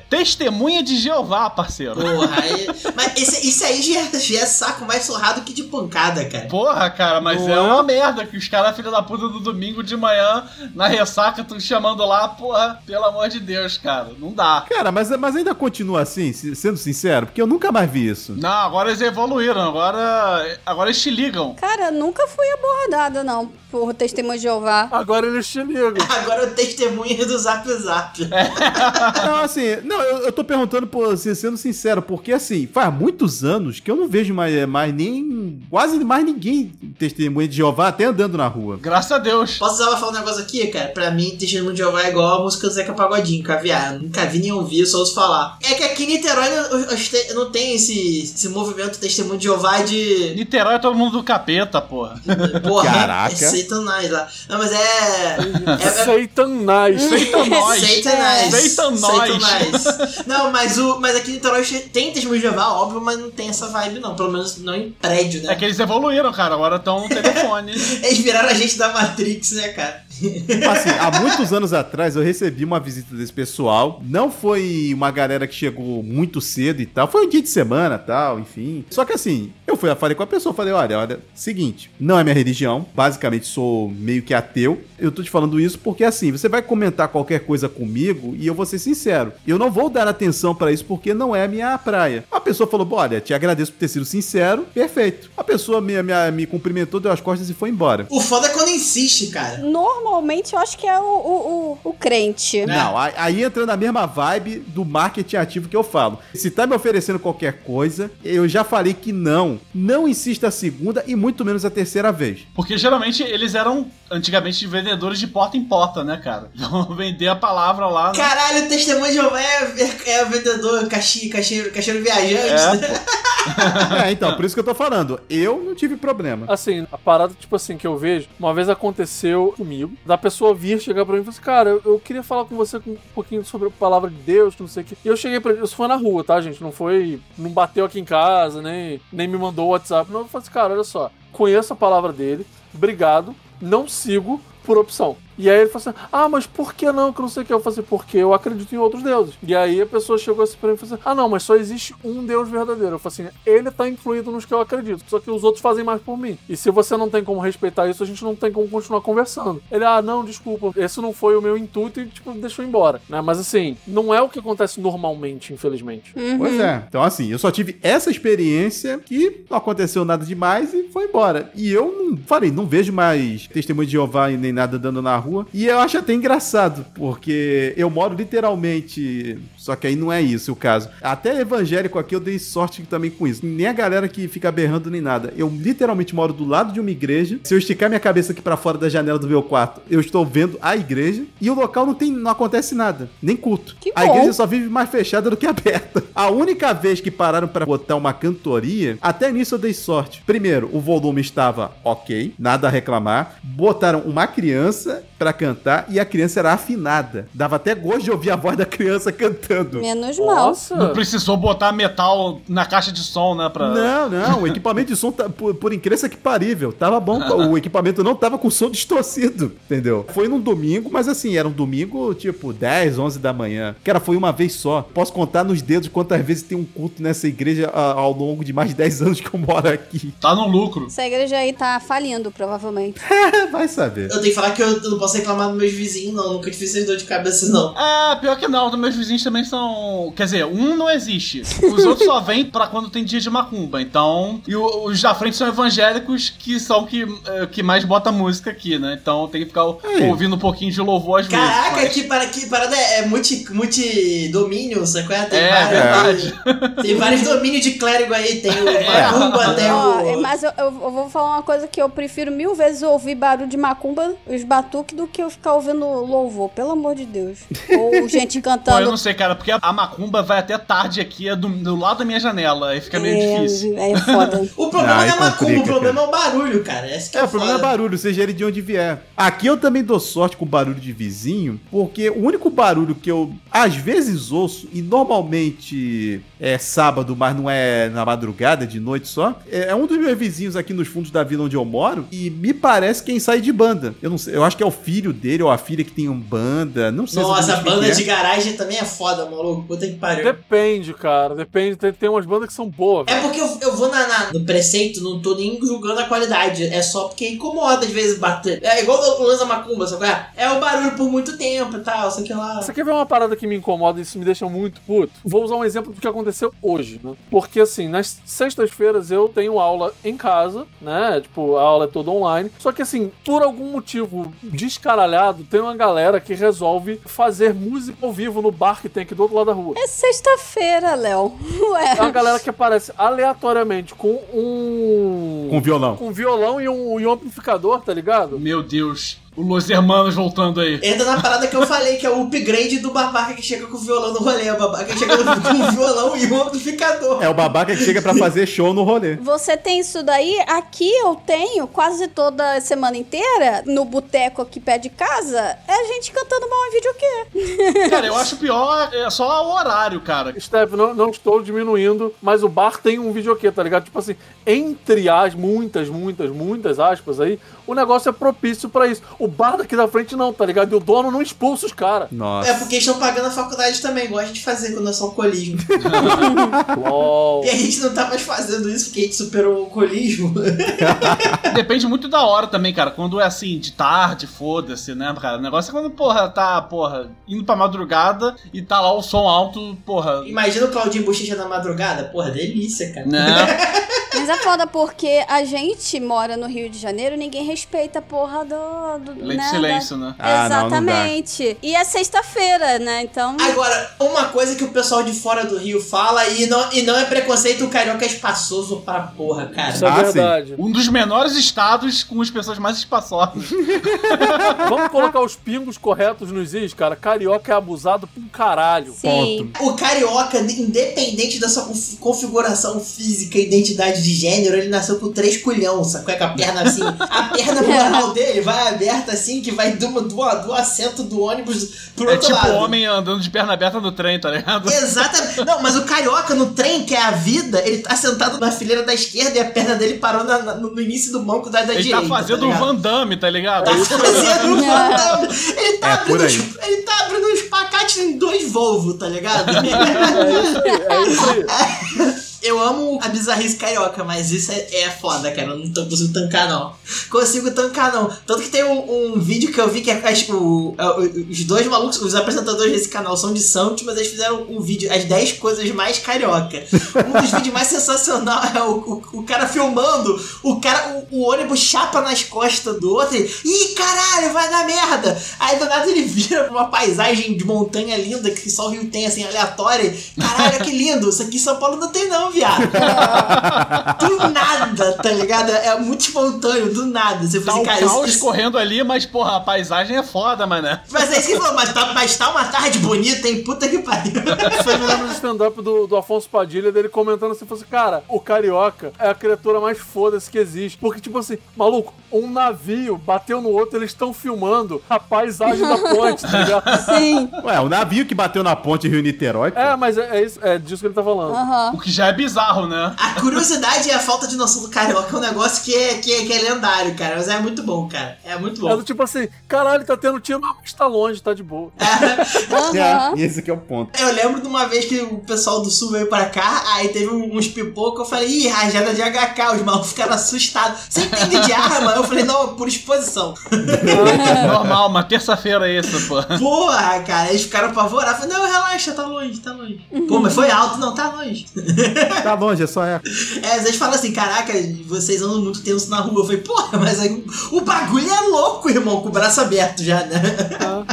Testemunha de Jeová, parceiro. Porra, aí... Mas esse, isso aí já, é- já é saco mais sorrado que de pancada, cara. Porra, cara, mas é é? uma merda que os caras, filha da puta, do domingo de manhã, na ressaca, tu chamando lá, porra, pelo amor de Deus, cara, não dá. Cara, mas, mas ainda continua assim, se- sendo sincero, porque eu nunca mais vi isso. Não, agora eles evoluíram, agora, agora eles te ligam. Cara, nunca fui abordada, não, por testemunho de Jeová. Agora eles te ligam. Agora o testemunho do Zap Zap. Não, assim, não, eu, eu tô perguntando, por, assim, sendo sincero, porque assim, faz muitos anos que eu não vejo mais, mais nem. quase mais ninguém testemunha de Jeová até andando na rua. Graças a Deus. Posso usar falar um negócio aqui, cara? Pra mim, Testemunho de Jeová é igual a música do Zeca Pagodinho, Caviar. Eu nunca vi nem ouvi, só ouço falar. É que aqui em Niterói não, não tem esse, esse movimento Testemunho de Jeová de. Niterói é todo mundo do capeta, porra. Porra, Caraca. é Satanás lá. Não, mas é. é, é Satanás. Feita nós. Satanás. Satanás. Não, mas, o, mas aqui em Niterói tem Testemunho de Jeová, óbvio, mas não tem essa vibe, não. Pelo menos não em prédio, né? É que eles evoluíram, cara. Agora estão no telefone. Eles viraram a gente da Matrix, né, cara? Assim, há muitos anos atrás eu recebi uma visita desse pessoal. Não foi uma galera que chegou muito cedo e tal. Foi um dia de semana e tal, enfim. Só que assim, eu fui, falei com a pessoa, falei, olha, olha, seguinte, não é minha religião. Basicamente sou meio que ateu. Eu tô te falando isso porque assim, você vai comentar qualquer coisa comigo e eu vou ser sincero. Eu não vou dar atenção pra isso porque não é a minha praia. A pessoa falou, olha, te agradeço por ter sido sincero. Perfeito. A pessoa me, me, me cumprimentou, deu as costas e foi embora. O foda é quando insiste, cara. Normalmente eu acho que é o, o, o, o crente. Não, aí- entra na mesma vibe do marketing ativo que eu falo. Se tá me oferecendo qualquer coisa, eu já falei que não. Não insista a segunda e muito menos a terceira vez. Porque geralmente eles eram, antigamente, vendedores de porta em porta, né, cara? Então vender a palavra lá. né? Caralho, o testemunho de Jeová é, é o vendedor caixeiro, caixeiro, caixeiro viajante. É, né? É, então, por isso que eu tô falando. Eu não tive problema. Assim, a parada, tipo assim, que eu vejo, uma vez aconteceu comigo, da pessoa vir chegar pra mim e falar assim, cara, eu, eu queria falar com você um pouquinho sobre a palavra de Deus, que não sei o que. E eu cheguei pra ele, isso foi na rua, tá, gente? Não foi, não bateu aqui em casa, nem, nem me mandou o WhatsApp. Não, eu falei assim, cara, olha só, conheço a palavra dele, obrigado, não sigo por opção. E aí ele falou assim: Ah, mas por que não? Que eu não sei o que. Eu falei assim, porque eu acredito em outros deuses. E aí a pessoa chegou assim pra mim e falou assim: Ah, não, mas só existe um Deus verdadeiro. Eu falei assim: ele tá incluído nos que eu acredito. Só que os outros fazem mais por mim. E se você não tem como respeitar isso, a gente não tem como continuar conversando. Ele, ah, não, desculpa, esse não foi o meu intuito e, tipo, deixou embora. Né? Mas assim, não é o que acontece normalmente, infelizmente. Pois é. Então, assim, eu só tive essa experiência que não aconteceu nada demais e foi embora. E eu não falei, não vejo mais testemunho de Jeová e nem nada dando na rua. E eu acho até engraçado, porque eu moro literalmente. Só que aí não é isso o caso. Até evangélico aqui eu dei sorte também com isso. Nem a galera que fica berrando nem nada. Eu literalmente moro do lado de uma igreja. Se eu esticar minha cabeça aqui pra fora da janela do meu quarto, eu estou vendo a igreja. E o local não tem, não acontece nada, nem culto. Que a bom. igreja só vive mais fechada do que aberta. A única vez que pararam pra botar uma cantoria, até nisso eu dei sorte. Primeiro, o volume estava ok, nada a reclamar. Botaram uma criança pra cantar e a criança era afinada. Dava até gosto de ouvir a voz da criança cantando. Menos mal. Nossa! Não precisou botar metal na caixa de som, né? Pra... Não, não, o equipamento de som, tá, por, por incrível que parível, tava bom. O equipamento não tava com som distorcido, entendeu? Foi num domingo, mas assim, era um domingo tipo 10, 11 da manhã. Cara, foi uma vez só. Posso contar nos dedos quantas vezes tem um culto nessa igreja a- ao longo de mais de 10 anos que eu moro aqui. Tá no lucro. Essa igreja aí tá falindo, provavelmente. Vai saber. Eu tenho que falar que eu não posso reclamar dos meus vizinhos, não. Nunca tive essas dor de cabeça, não. É, pior que não, os meus vizinhos também são. Quer dizer, um não existe. Os outros só vêm pra quando tem dia de macumba. Então. E os da frente são evangélicos que são que, eh, que mais bota música aqui, né? Então tem que ficar Aí. ouvindo um pouquinho de louvor às vezes. Caraca, mas- que, para, que parada é multi, multi-domínio, sacou? Tem É, vários, verdade. Tem vários domínios de clérigo aí. Tem o Macumba, tem é, o. mas eu, eu- vou falar uma coisa que eu prefiro mil vezes ouvir barulho de macumba, os batuques, do que eu ficar ouvindo louvor, pelo amor de Deus. Ou gente Pô, eu cantando. não sei, cara, porque a macumba vai até tarde aqui, é do, do lado da minha janela, aí fica meio é, difícil. é foda. O problema Ah, não é macumba, complica, o problema é o barulho, cara. Esse que é, É, o problema é barulho, seja ele de onde vier. Aqui eu também dou sorte com barulho de vizinho, porque o único barulho que eu às vezes ouço, e normalmente é sábado, mas não é na madrugada, é de noite só, é é um dos meus vizinhos aqui nos fundos da vila onde eu moro, e me parece quem sai de banda. Eu não sei, eu acho que é o filho dele ou a filha que tem um banda, não sei Nossa, banda é. de garagem também é foda, maluco. Puta que pariu. Depende, cara. Depende. Tem, tem umas bandas que são boas. É porque eu, eu vou na, na- no preceito, não tô nem julgando a qualidade. É só porque incomoda às vezes bater. É igual o Lanza Macumba, sabe? é? É o barulho por muito tempo e tal, sei que lá. Você quer ver uma parada que me incomoda e isso me deixa muito puto? Vou usar um exemplo do que aconteceu hoje, né? Porque assim, nas sextas-feiras eu tenho aula em casa, né? Tipo, a aula é toda online. Só que assim, por algum motivo descaralhado, tem uma galera que resolve fazer música ao vivo no bar que tem aqui do outro lado da rua. É sexta-feira, Léo. Ué. É uma galera que aparece aleatoriamente com um. Com violão. Com violão e um, e um amplificador, tá ligado? Meu Deus. O Los Hermanos voltando aí. Entra na parada que eu falei, que é o upgrade do babaca que chega com o violão no rolê. É o babaca que chega com o violão e o amplificador. É o babaca que chega pra fazer show no rolê. Você tem isso daí? Aqui eu tenho quase toda semana inteira, no boteco aqui perto de casa, é a gente cantando mal em videokê. Cara, eu acho pior é só o horário, cara. Steph, não, não estou diminuindo, mas o bar tem um videokê, tá ligado? Tipo assim, entre as muitas, muitas, muitas aspas aí, o negócio é propício pra isso. O bar daqui da frente não, tá ligado? E o dono não expulsa os caras. Nossa. É porque eles estão pagando a faculdade também, igual a gente fazia quando é só alcoolismo. Uau. E a gente não tá mais fazendo isso porque a gente superou o alcoolismo. Depende muito da hora também, cara. Quando é assim, de tarde, foda-se, né, cara? O negócio é quando, porra, tá, porra, indo pra madrugada e tá lá o som alto, porra. Imagina o Claudinho Bochecha na madrugada. Porra, delícia, cara. Né? Mas é foda porque a gente mora no Rio de Janeiro ninguém respeita a porra do. do Lei de né, silêncio, né? Ah, não, não. Exatamente. e é sexta-feira, né? Então. Agora, uma coisa que o pessoal de fora do Rio fala e não, e não é preconceito, o carioca é espaçoso pra porra, cara. Isso é Ah, verdade. Um dos menores estados com as pessoas mais espaçosas. Vamos colocar os pingos corretos nos is, cara. Carioca é abusado pra um caralho. Sim. O carioca, independente da sua conf- configuração física e identidade de gênero, ele nasceu com três culhão, sacou? É com a perna assim. A perna moral dele vai aberta assim, que vai do, do, do assento do ônibus pro É outro tipo lado. homem andando de perna aberta no trem, tá ligado? Exatamente. Não, mas o carioca no trem, que é a vida, ele tá sentado na fileira da esquerda e a perna dele parou na- na- no, início do banco da, da Ele direita. tá fazendo um ligado? Van Damme, tá ligado? Tá fazendo um Van Damme. Ele tá É, abrindo aí. ele tá abrindo uns pacates em dois Volvo, tá ligado? É isso aí, é isso aí. Eu amo a bizarrice carioca, mas isso é, é foda, cara. Eu não tô- consigo tancar, não. Consigo tancar, não. Tanto que tem um, um vídeo que eu vi que é, as- o- é, os dois malucos, os apresentadores desse canal são de Santos, mas eles fizeram um vídeo, as 10 coisas mais carioca. Um dos vídeos mais sensacional é o, o, o cara filmando, o cara, o, o ônibus chapa nas costas do outro e, ih, caralho, vai dar merda. Aí do nada ele vira pra uma paisagem de montanha linda que só o Rio tem, assim, aleatória. Caralho, que lindo. Isso aqui em São Paulo não tem não, viado. do nada, tá ligado? É muito espontâneo, do nada. Você Tá assim, cara, caos isso- correndo ali, mas, porra, a paisagem é foda, mané. Mas é isso que ele falou, mas tá, mas tá uma tarde bonita, hein? Puta que pariu. Aí me lembra do stand-up do, do Afonso Padilha, dele comentando assim, assim, cara, o carioca é a criatura mais foda-se que existe. Porque, tipo assim, maluco, um navio bateu no outro, eles estão filmando a paisagem da ponte, tá ligado? Sim. Ué, o navio que bateu na ponte Rio-Niterói. É, mas é, é isso, é disso que ele tá falando. O que já é bizarro, né? A curiosidade e a falta de noção do carioca é um negócio que é, que é, que é lendário, cara. Mas é muito bom, cara. É muito É bom. do tipo assim, caralho, tá tendo tiro, mas tá longe, tá de boa. Aham. É, esse que é o ponto. Eu lembro de uma vez que o pessoal do sul veio pra cá, aí teve um- uns pipocos, eu falei, ih, rajada de HK, os malucos ficaram assustados. Você entende de arma? Eu falei, não, por exposição. Normal, uma terça-feira é isso, pô. Porra, cara, eles ficaram apavorados. Eu Falei, não, relaxa, tá longe, tá longe. Pô, mas foi alto, não, tá longe. Tá longe, é só é. É, às vezes fala assim, caraca, vocês andam muito tenso na rua. Eu falei, porra, mas aí o bagulho é louco, irmão, com o braço aberto já, né? Ah,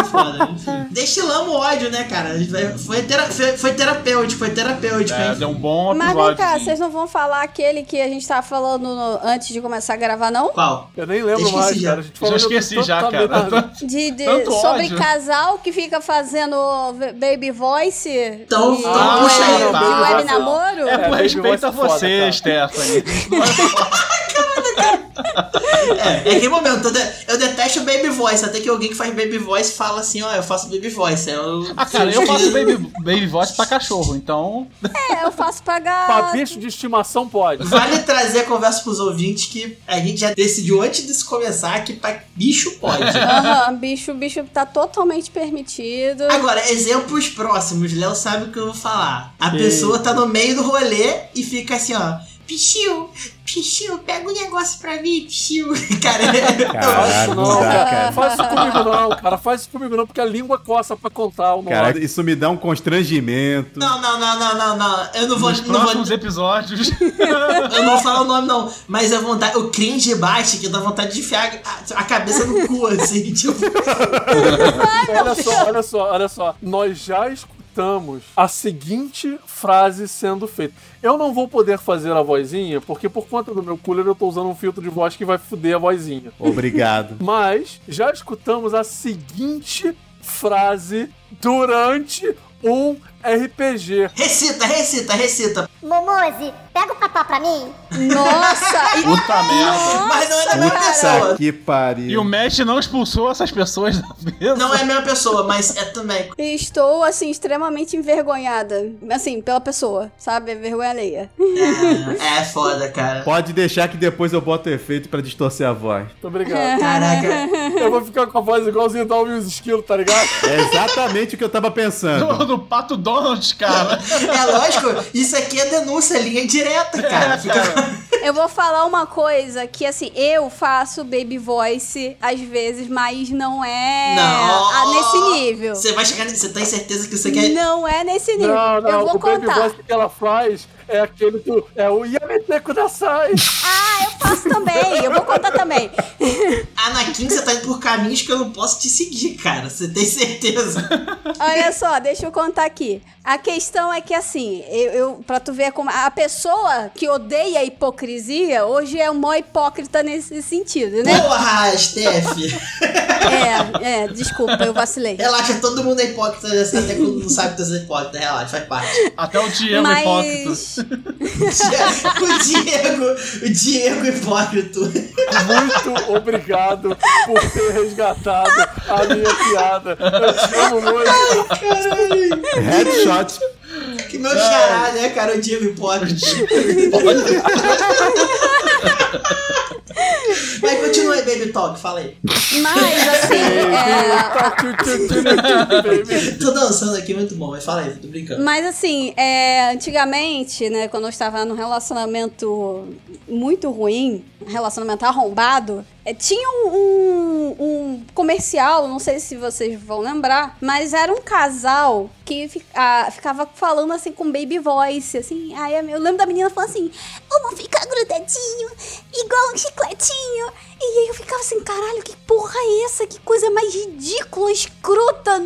é, foda, enfim. Destilamos ódio, né, cara? Foi, tera- foi, foi terapêutico, foi terapêutico, É, hein? deu um bom Mas episódio. vem cá, sim. vocês não vão falar aquele que a gente tava falando no- antes de começar a gravar, não? Qual? Eu nem lembro Esqueci mais, já. cara. A gente Já esqueci já, cara. De, de- Tanto sobre ódio. casal que fica fazendo baby voice. Então- e, então e- puxa aí, e tá. Namoro. É por Baby respeito a é você. Stephanie. É, é aquele momento, eu, de- eu detesto baby voice, até que alguém que faz baby voice fala assim, ó, eu faço baby voice. Eu, Ah, cara, eu faço baby, baby voice pra cachorro, então. É, eu faço pra Pra gato. bicho de estimação pode. Vale trazer a conversa pros ouvintes que a gente já decidiu antes de se começar que pra bicho pode. Aham, bicho, bicho tá totalmente permitido. Agora, exemplos próximos, Léo sabe o que eu vou falar. A pessoa tá no meio do rolê e fica assim, ó. Pichiu, Pichiu, pega um negócio pra mim, Pichiu. Cara, Caralho, não, não dá, cara. Faz isso comigo não, cara. Faz isso comigo não, porque a língua coça pra contar o nome. Cara, isso me dá um constrangimento. não, não, não, não, não, não. Eu não vou, Nos não vou, próximos episódios. eu não vou falar o nome, não. Mas a vontade, o cringe bate que dá vontade de enfiar a, a cabeça no cu, assim, tipo. olha só, olha só, olha só. Nós já escutamos a seguinte frase sendo feita. Eu não vou poder fazer a vozinha, porque por conta do meu cooler eu tô usando um filtro de voz que vai foder a vozinha. Obrigado. Mas já escutamos a seguinte frase durante um RPG. Recita, recita, recita. Momoze, pega o papá pra mim. Nossa! e- Puta merda. Mas não é da mesma pessoa. que pariu. E o Mesh não expulsou essas pessoas da mesa. Não é a mesma pessoa, mas é também. Estou, assim, extremamente envergonhada. Assim, pela pessoa, sabe? Vergonha alheia. É, é foda, cara. Pode deixar que depois eu boto efeito pra distorcer a voz. Muito obrigado. Caraca. Eu vou ficar com a voz igualzinha da Alvin os esquilos, tá ligado? É exatamente o que eu tava Do, pensando. do Pato Donald, cara. É lógico, isso aqui é denúncia, linha direta, cara. Fica- Eu vou falar uma coisa que, assim, eu faço baby voice às vezes, mas não é Não. a- nesse nível. Você vai chegar. Você tem certeza que você quer. Não é nesse nível. Não, não, eu vou o baby contar. voice que ela faz é aquele do. É o Yameteco da Sai. Ah, eu faço também. Eu vou contar também. Anakin, você tá indo por caminhos que eu não posso te seguir, cara. Você tem certeza. Olha só, deixa eu contar aqui. A questão é que, assim, eu, eu pra tu ver como. A pessoa que odeia a hipocrisia hoje é uma hipócrita nesse sentido, né? Porra, Steph. É, é, desculpa, eu vacilei. Relaxa, todo mundo é hipócrita, até quando não sabe que você é hipócrita. Relaxa, faz parte. Até o Diego é hipócrita. O Diego, o Diego hipócrita. Muito obrigado por ter resgatado a minha piada. Eu te amo muito. Caralho. Headshot. Que meu xará, né, cara? O Diego hipócrita. Mas continua aí, Baby Talk, fala aí. Mas, assim, é. Tô dançando aqui, muito bom, mas fala aí, tô brincando. Mas assim, é, antigamente, né, quando eu estava num relacionamento muito ruim, relacionamento arrombado, é, tinha um, um- comercial, não sei se vocês vão lembrar, mas era um casal que fi- ficava falando assim com baby voice, assim. Aí eu lembro da menina falando assim: vamos ficar grudadinho, igual um chicletinho. E aí eu ficava assim, caralho, que porra é essa? Que coisa mais ridícula, escrota.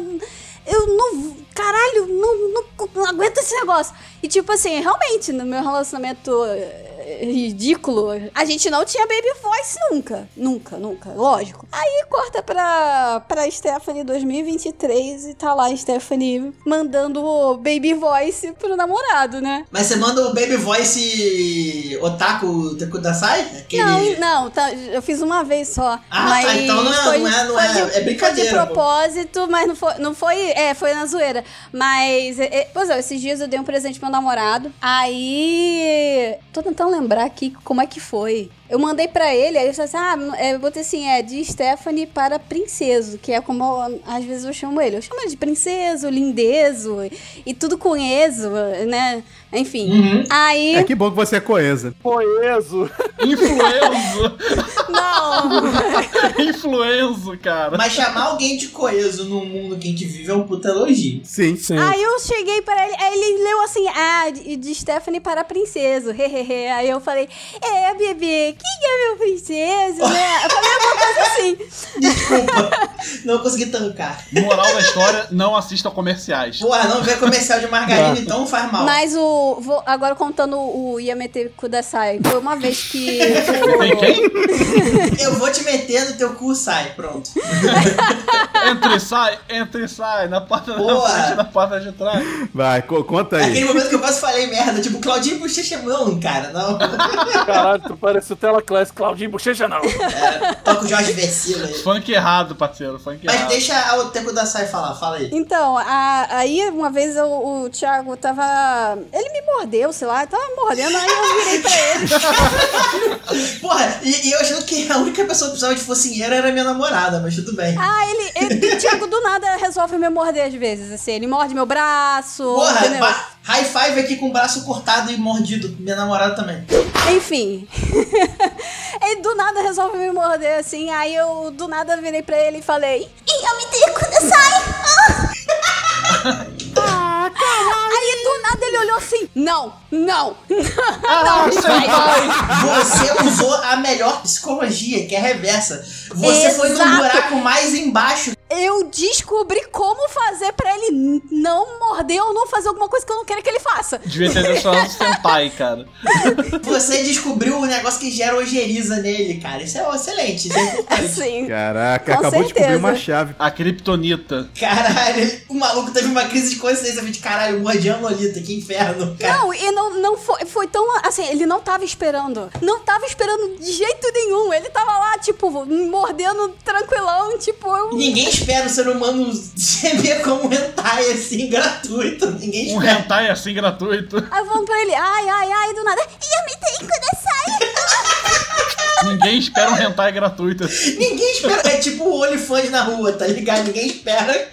Eu não. Caralho, não, não, não aguento esse negócio. E tipo assim, realmente, no meu relacionamento ridículo, a gente não tinha baby voice nunca. Nunca, nunca, lógico. Aí corta pra, pra Stephanie 2023 e tá lá a Stephanie mandando o baby voice pro namorado, né? Mas você manda o Baby Voice Otaku Tekudasai? Aquele... Não, não, tá, eu fiz uma vez só. Ah, mas tá, então não é- foi, não é- não é- de, é brincadeira, Foi de pô. propósito, mas não foi, não foi, é, foi na zoeira. Mas, é, é, pois é, esses dias eu dei um presente pro meu namorado. Aí, tô tentando lembrar aqui como é que foi. Eu mandei pra ele, aí ele falou assim, ah, é, eu botei assim, é de Stephanie para princeso, que é como eu- às vezes eu chamo ele. Eu chamo ele de princeso, lindezo, e tudo com eso, né? Enfim. Uhum. Aí, É que bom que você é coesa. Poeso. Influenzo. não... Influenzo, cara. Mas chamar alguém de coeso no mundo que a gente vive é um puta elogio. Sim. Sim. Aí eu cheguei para ele, aí ele leu assim, ah, de, de Stephanie para princeso, hehehe. Aí eu falei, é, bebê, quem é meu princeso, né? Eu falei uma coisa assim. Desculpa, não consegui tancar. Moral da história, não assista comerciais. Porra, não vê comercial de margarina, então faz mal. Mas o, vou, agora contando o Yamete Kudasai, foi uma vez que... Tem quem? Eu vou te meter no teu cu, sai, pronto. Entra e sai, entra e sai. Na porta da Boa. frente, na porta de trás. Vai, co- conta Aquele aí. momento que eu quase falei merda, tipo, Claudinho Bochecha não, cara, não. Caralho, tu parece o Tela Class Claudinho Bochecha, não. Toca o Jorge Versilo aí. Funk errado, parceiro. Funk Mas errado. deixa o tempo da Sai falar, fala aí. Então, a- aí uma vez o, o Thiago tava. Ele me mordeu, sei lá, tava mordendo, aí eu virei pra ele. Porra, e, e eu achando que a única pessoa que precisava de focinheira era minha namorada, mas tudo bem. Ah, ele, ele o Thiago do nada resolve me morder às vezes, assim, ele morde meu braço, Porra, entendeu? High five aqui com o braço cortado e mordido. Minha namorada também. Enfim. ele do nada resolve me morder, assim, aí eu do nada virei pra ele e falei, E eu me dei quando sai. aí do nada ele olhou assim, não, não, Ah, não, senpai! Você usou a melhor psicologia, que é a reversa. Você foi no Exato. buraco mais embaixo. Eu descobri como fazer pra ele não morder ou não fazer alguma coisa que eu não quero que ele faça. Devia ter deixado o senpai, cara. Você descobriu o negócio que gera ojeriza nele, cara. Isso é excelente. Isso é. Assim. Caraca, Com acabou de descobrir certeza. uma chave. A Kryptonita. Caralho, o maluco teve uma crise de consciência de caralho, mordi a Lolita, que inferno, cara. Não, e não, não foi, foi tão. Assim, ele não tava esperando. Não tava esperando de jeito nenhum. Ele tava lá, tipo, mordendo tranquilão, tipo, eu. Ninguém espera o ser humano gemer como um hentai assim, gratuito. Ninguém Um espera. hentai assim gratuito. Aí vamos pra ele, ai, ai, ai, do nada. E eu me dei quando sai. Ninguém espera um hentai gratuito assim. Ninguém espera. É tipo o OnlyFans na rua, tá ligado? Ninguém espera.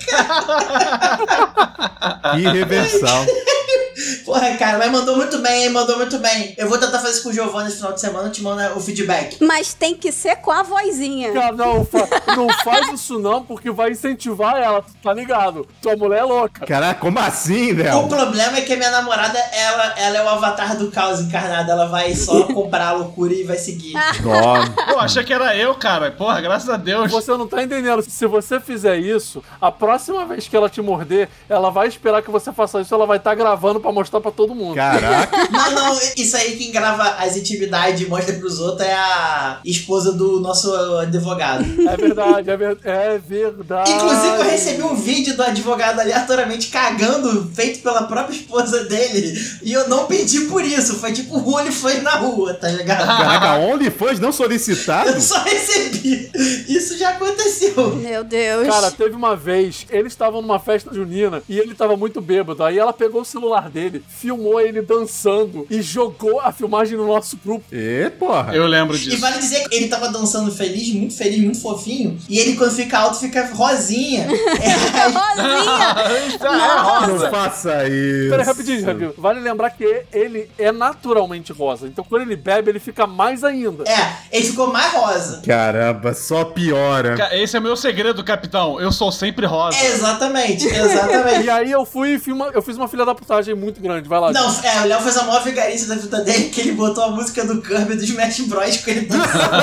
Irreversal. Porra, cara, mas mandou muito bem, hein? Mandou muito bem. Eu vou tentar fazer isso com o Giovanni esse final de semana, eu te mando o feedback. Mas tem que ser com a vozinha. Cara, não, fa- não faz isso não, porque vai incentivar ela, tá ligado? Tua mulher é louca. Caraca, como assim, O Léo? problema é que a minha namorada, ela, ela é o avatar do caos encarnado. Ela vai só comprar a loucura e vai seguir. Nó. Pô, achei que era eu, cara. Porra, graças a Deus. Você não tá entendendo. Se você fizer isso, a próxima vez que ela te morder, ela vai esperar que você faça isso, ela vai estar gravando pra mostrar pra todo mundo. Caraca. Não, não, isso aí quem grava as intimidades e mostra pros outros é a esposa do nosso advogado. É verdade, é, ver- é verdade. Inclusive, eu recebi um vídeo do advogado aleatoriamente cagando, feito pela própria esposa dele. E eu não pedi por isso. Foi tipo o OnlyFans na rua, tá ligado? Caraca, OnlyFans não solicitado? Eu só recebi. Isso já aconteceu. Meu Deus. Cara, teve uma vez, eles estavam numa festa junina e ele tava muito bêbado. Aí ela pegou o celular dele, filmou ele dançando e jogou a filmagem no nosso grupo. E, porra. Eu lembro E disso. vale dizer que ele tava dançando feliz, muito feliz, muito fofinho. E ele, quando fica alto, fica rosinha. É, Rosinha. É rosa. Não faça isso. Pera aí, rapidinho, rapidinho. Vale lembrar que ele é naturalmente rosa. Então quando ele bebe, ele fica mais ainda. é, ele ficou mais rosa. Caramba, só piora. Esse é meu segredo, capitão. Eu sou sempre rosa. Exatamente, exatamente. E aí eu fui e fiz uma, eu fiz uma filha da putagem muito grande. Vai lá. Não, é, o Léo fez a maior vigarice da vida dele, que ele botou a música do Kirby do Smash Bros. com ele dançando.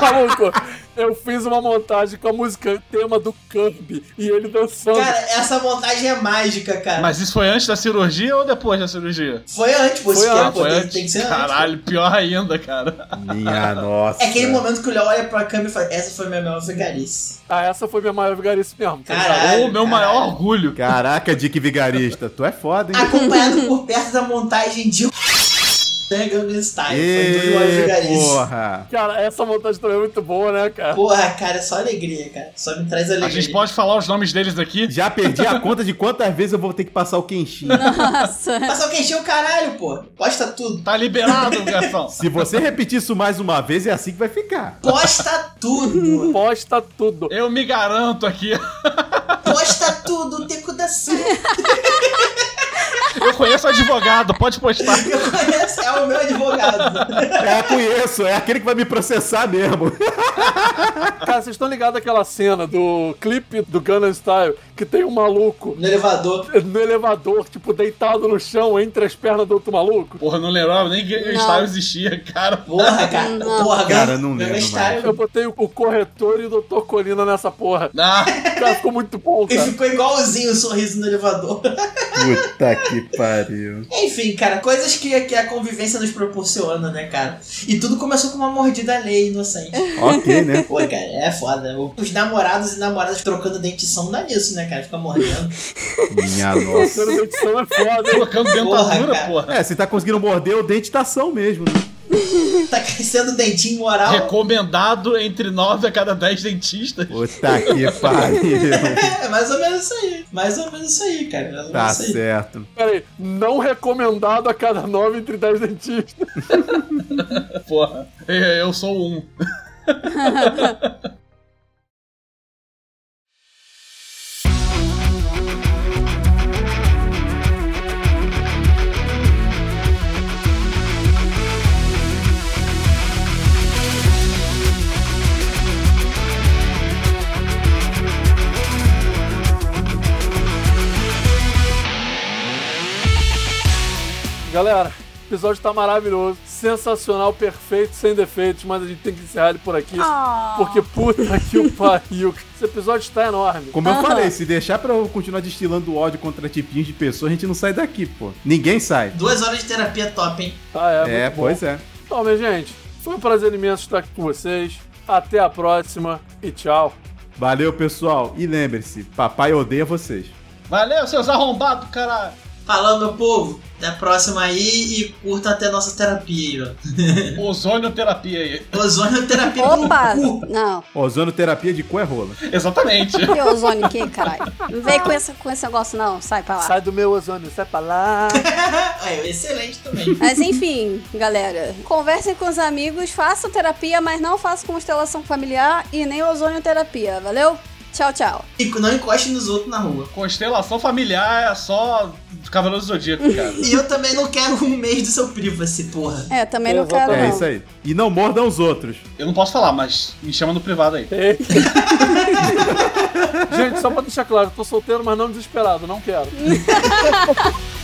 Maluco, eu fiz uma montagem com a música tema do Kirby e ele dançando. cara, essa montagem é mágica, cara. Mas isso foi antes da cirurgia ou depois da cirurgia? Foi antes, pô, Foi esse antes, Foi tem, antes? tem que ser antes. Caralho, pior ainda, cara. Minha nossa. É aquele momento que o Léo olha pra câmera e fala, essa foi minha maior vigarice. Ah, essa foi minha maior vigarice mesmo. tá? Caralho. Ô, meu caralho. maior orgulho. Caraca, Dick Vigarista, tu é foda, hein? Acompanhado por perto da montagem de Gangnam Style. Foi vigarices. porra. Cara, essa montagem também é muito boa, né, cara? Porra, cara, é só alegria, cara. Só me traz alegria. A gente pode falar os nomes deles daqui? Já perdi a conta de quantas vezes eu vou ter que passar o Kenshin. Nossa. Passar o queixinho, caralho, pô. Posta tudo. Tá liberado, garçom. Se você repetir isso mais uma vez, é assim que vai ficar. Posta tudo. Posta tudo. Eu me garanto aqui. Posta tudo, Teco da Sul. Eu conheço advogado, pode postar. Eu conheço, é o meu advogado. É, conheço, é aquele que vai me processar mesmo. Cara, vocês estão ligados àquela cena do clipe do Gunna Style que tem um maluco No elevador. no elevador, tipo, deitado no chão entre as pernas do outro maluco? Porra, não lembrava nem que o Não. Style existia, cara. Porra, cara. Não. Porra, Cara, não lembro Style. Eu botei o o corretor e o Dr. Colina nessa porra. Ah, Cara, ficou muito bom, E cara. ficou igualzinho o sorriso no elevador. Puta que pariu. Enfim, cara, coisas que, que a convivência nos proporciona, né, cara? E tudo começou com uma mordida alheia inocente. Ok, né? Pô, cara, é foda. Os namorados e namoradas trocando dentição dá nisso, né, cara? Fica mordendo. Minha nossa. Terceira edição é foda, colocando dentadura, cara. porra. É, se tá conseguindo morder, o dente tá são mesmo. né? tá crescendo dentinho moral. Recomendado entre 9 a cada 10 dentistas. Puta que pariu. É mais ou menos isso aí. Mais ou menos isso aí, cara. Mais ou Tá menos isso aí. certo. Pera aí, não recomendado a cada 9 entre 10 dentistas. Porra, eu eu sou um. Galera, o episódio tá maravilhoso, sensacional, perfeito, sem defeitos, mas a gente tem que encerrar ele por aqui. Ah. Porque puta que o pariu. Esse episódio está enorme. Como eu falei, se deixar pra eu continuar destilando ódio contra tipinhos de pessoas, a gente não sai daqui, pô. Ninguém sai. Duas horas de terapia top, hein? Ah, é, É, muito bom. pois é. Então, minha gente, foi um prazer imenso estar aqui com vocês. Até a próxima e tchau. Valeu, pessoal. E lembre-se, papai odeia vocês. Valeu, seus arrombados, caralho. Falou, meu povo. Até a próxima aí e curta até nossa terapia aí, Ozônio terapia aí. ó. Ozônio terapia Opa! do cu. Não. Ozonoterapia de cu é rola. Exatamente. Que ozônio aqui, caralho. Não vem com esse, com esse negócio, não. Sai pra lá. Sai do meu ozônio, sai pra lá. É, excelente também. Mas enfim, galera, conversem com os amigos, façam terapia, mas não façam constelação familiar e nem ozonioterapia, valeu? Tchau, tchau. E não encoste nos outros na rua. Constelação familiar é só Cavaleiro do Zodíaco, cara. E eu também não quero um mês do seu privacy, porra. É, também não quero, É não. isso aí. E não mordam os outros. Eu não posso falar, mas me chama no privado aí. Gente, só pra deixar claro, eu tô solteiro, mas não desesperado, não quero.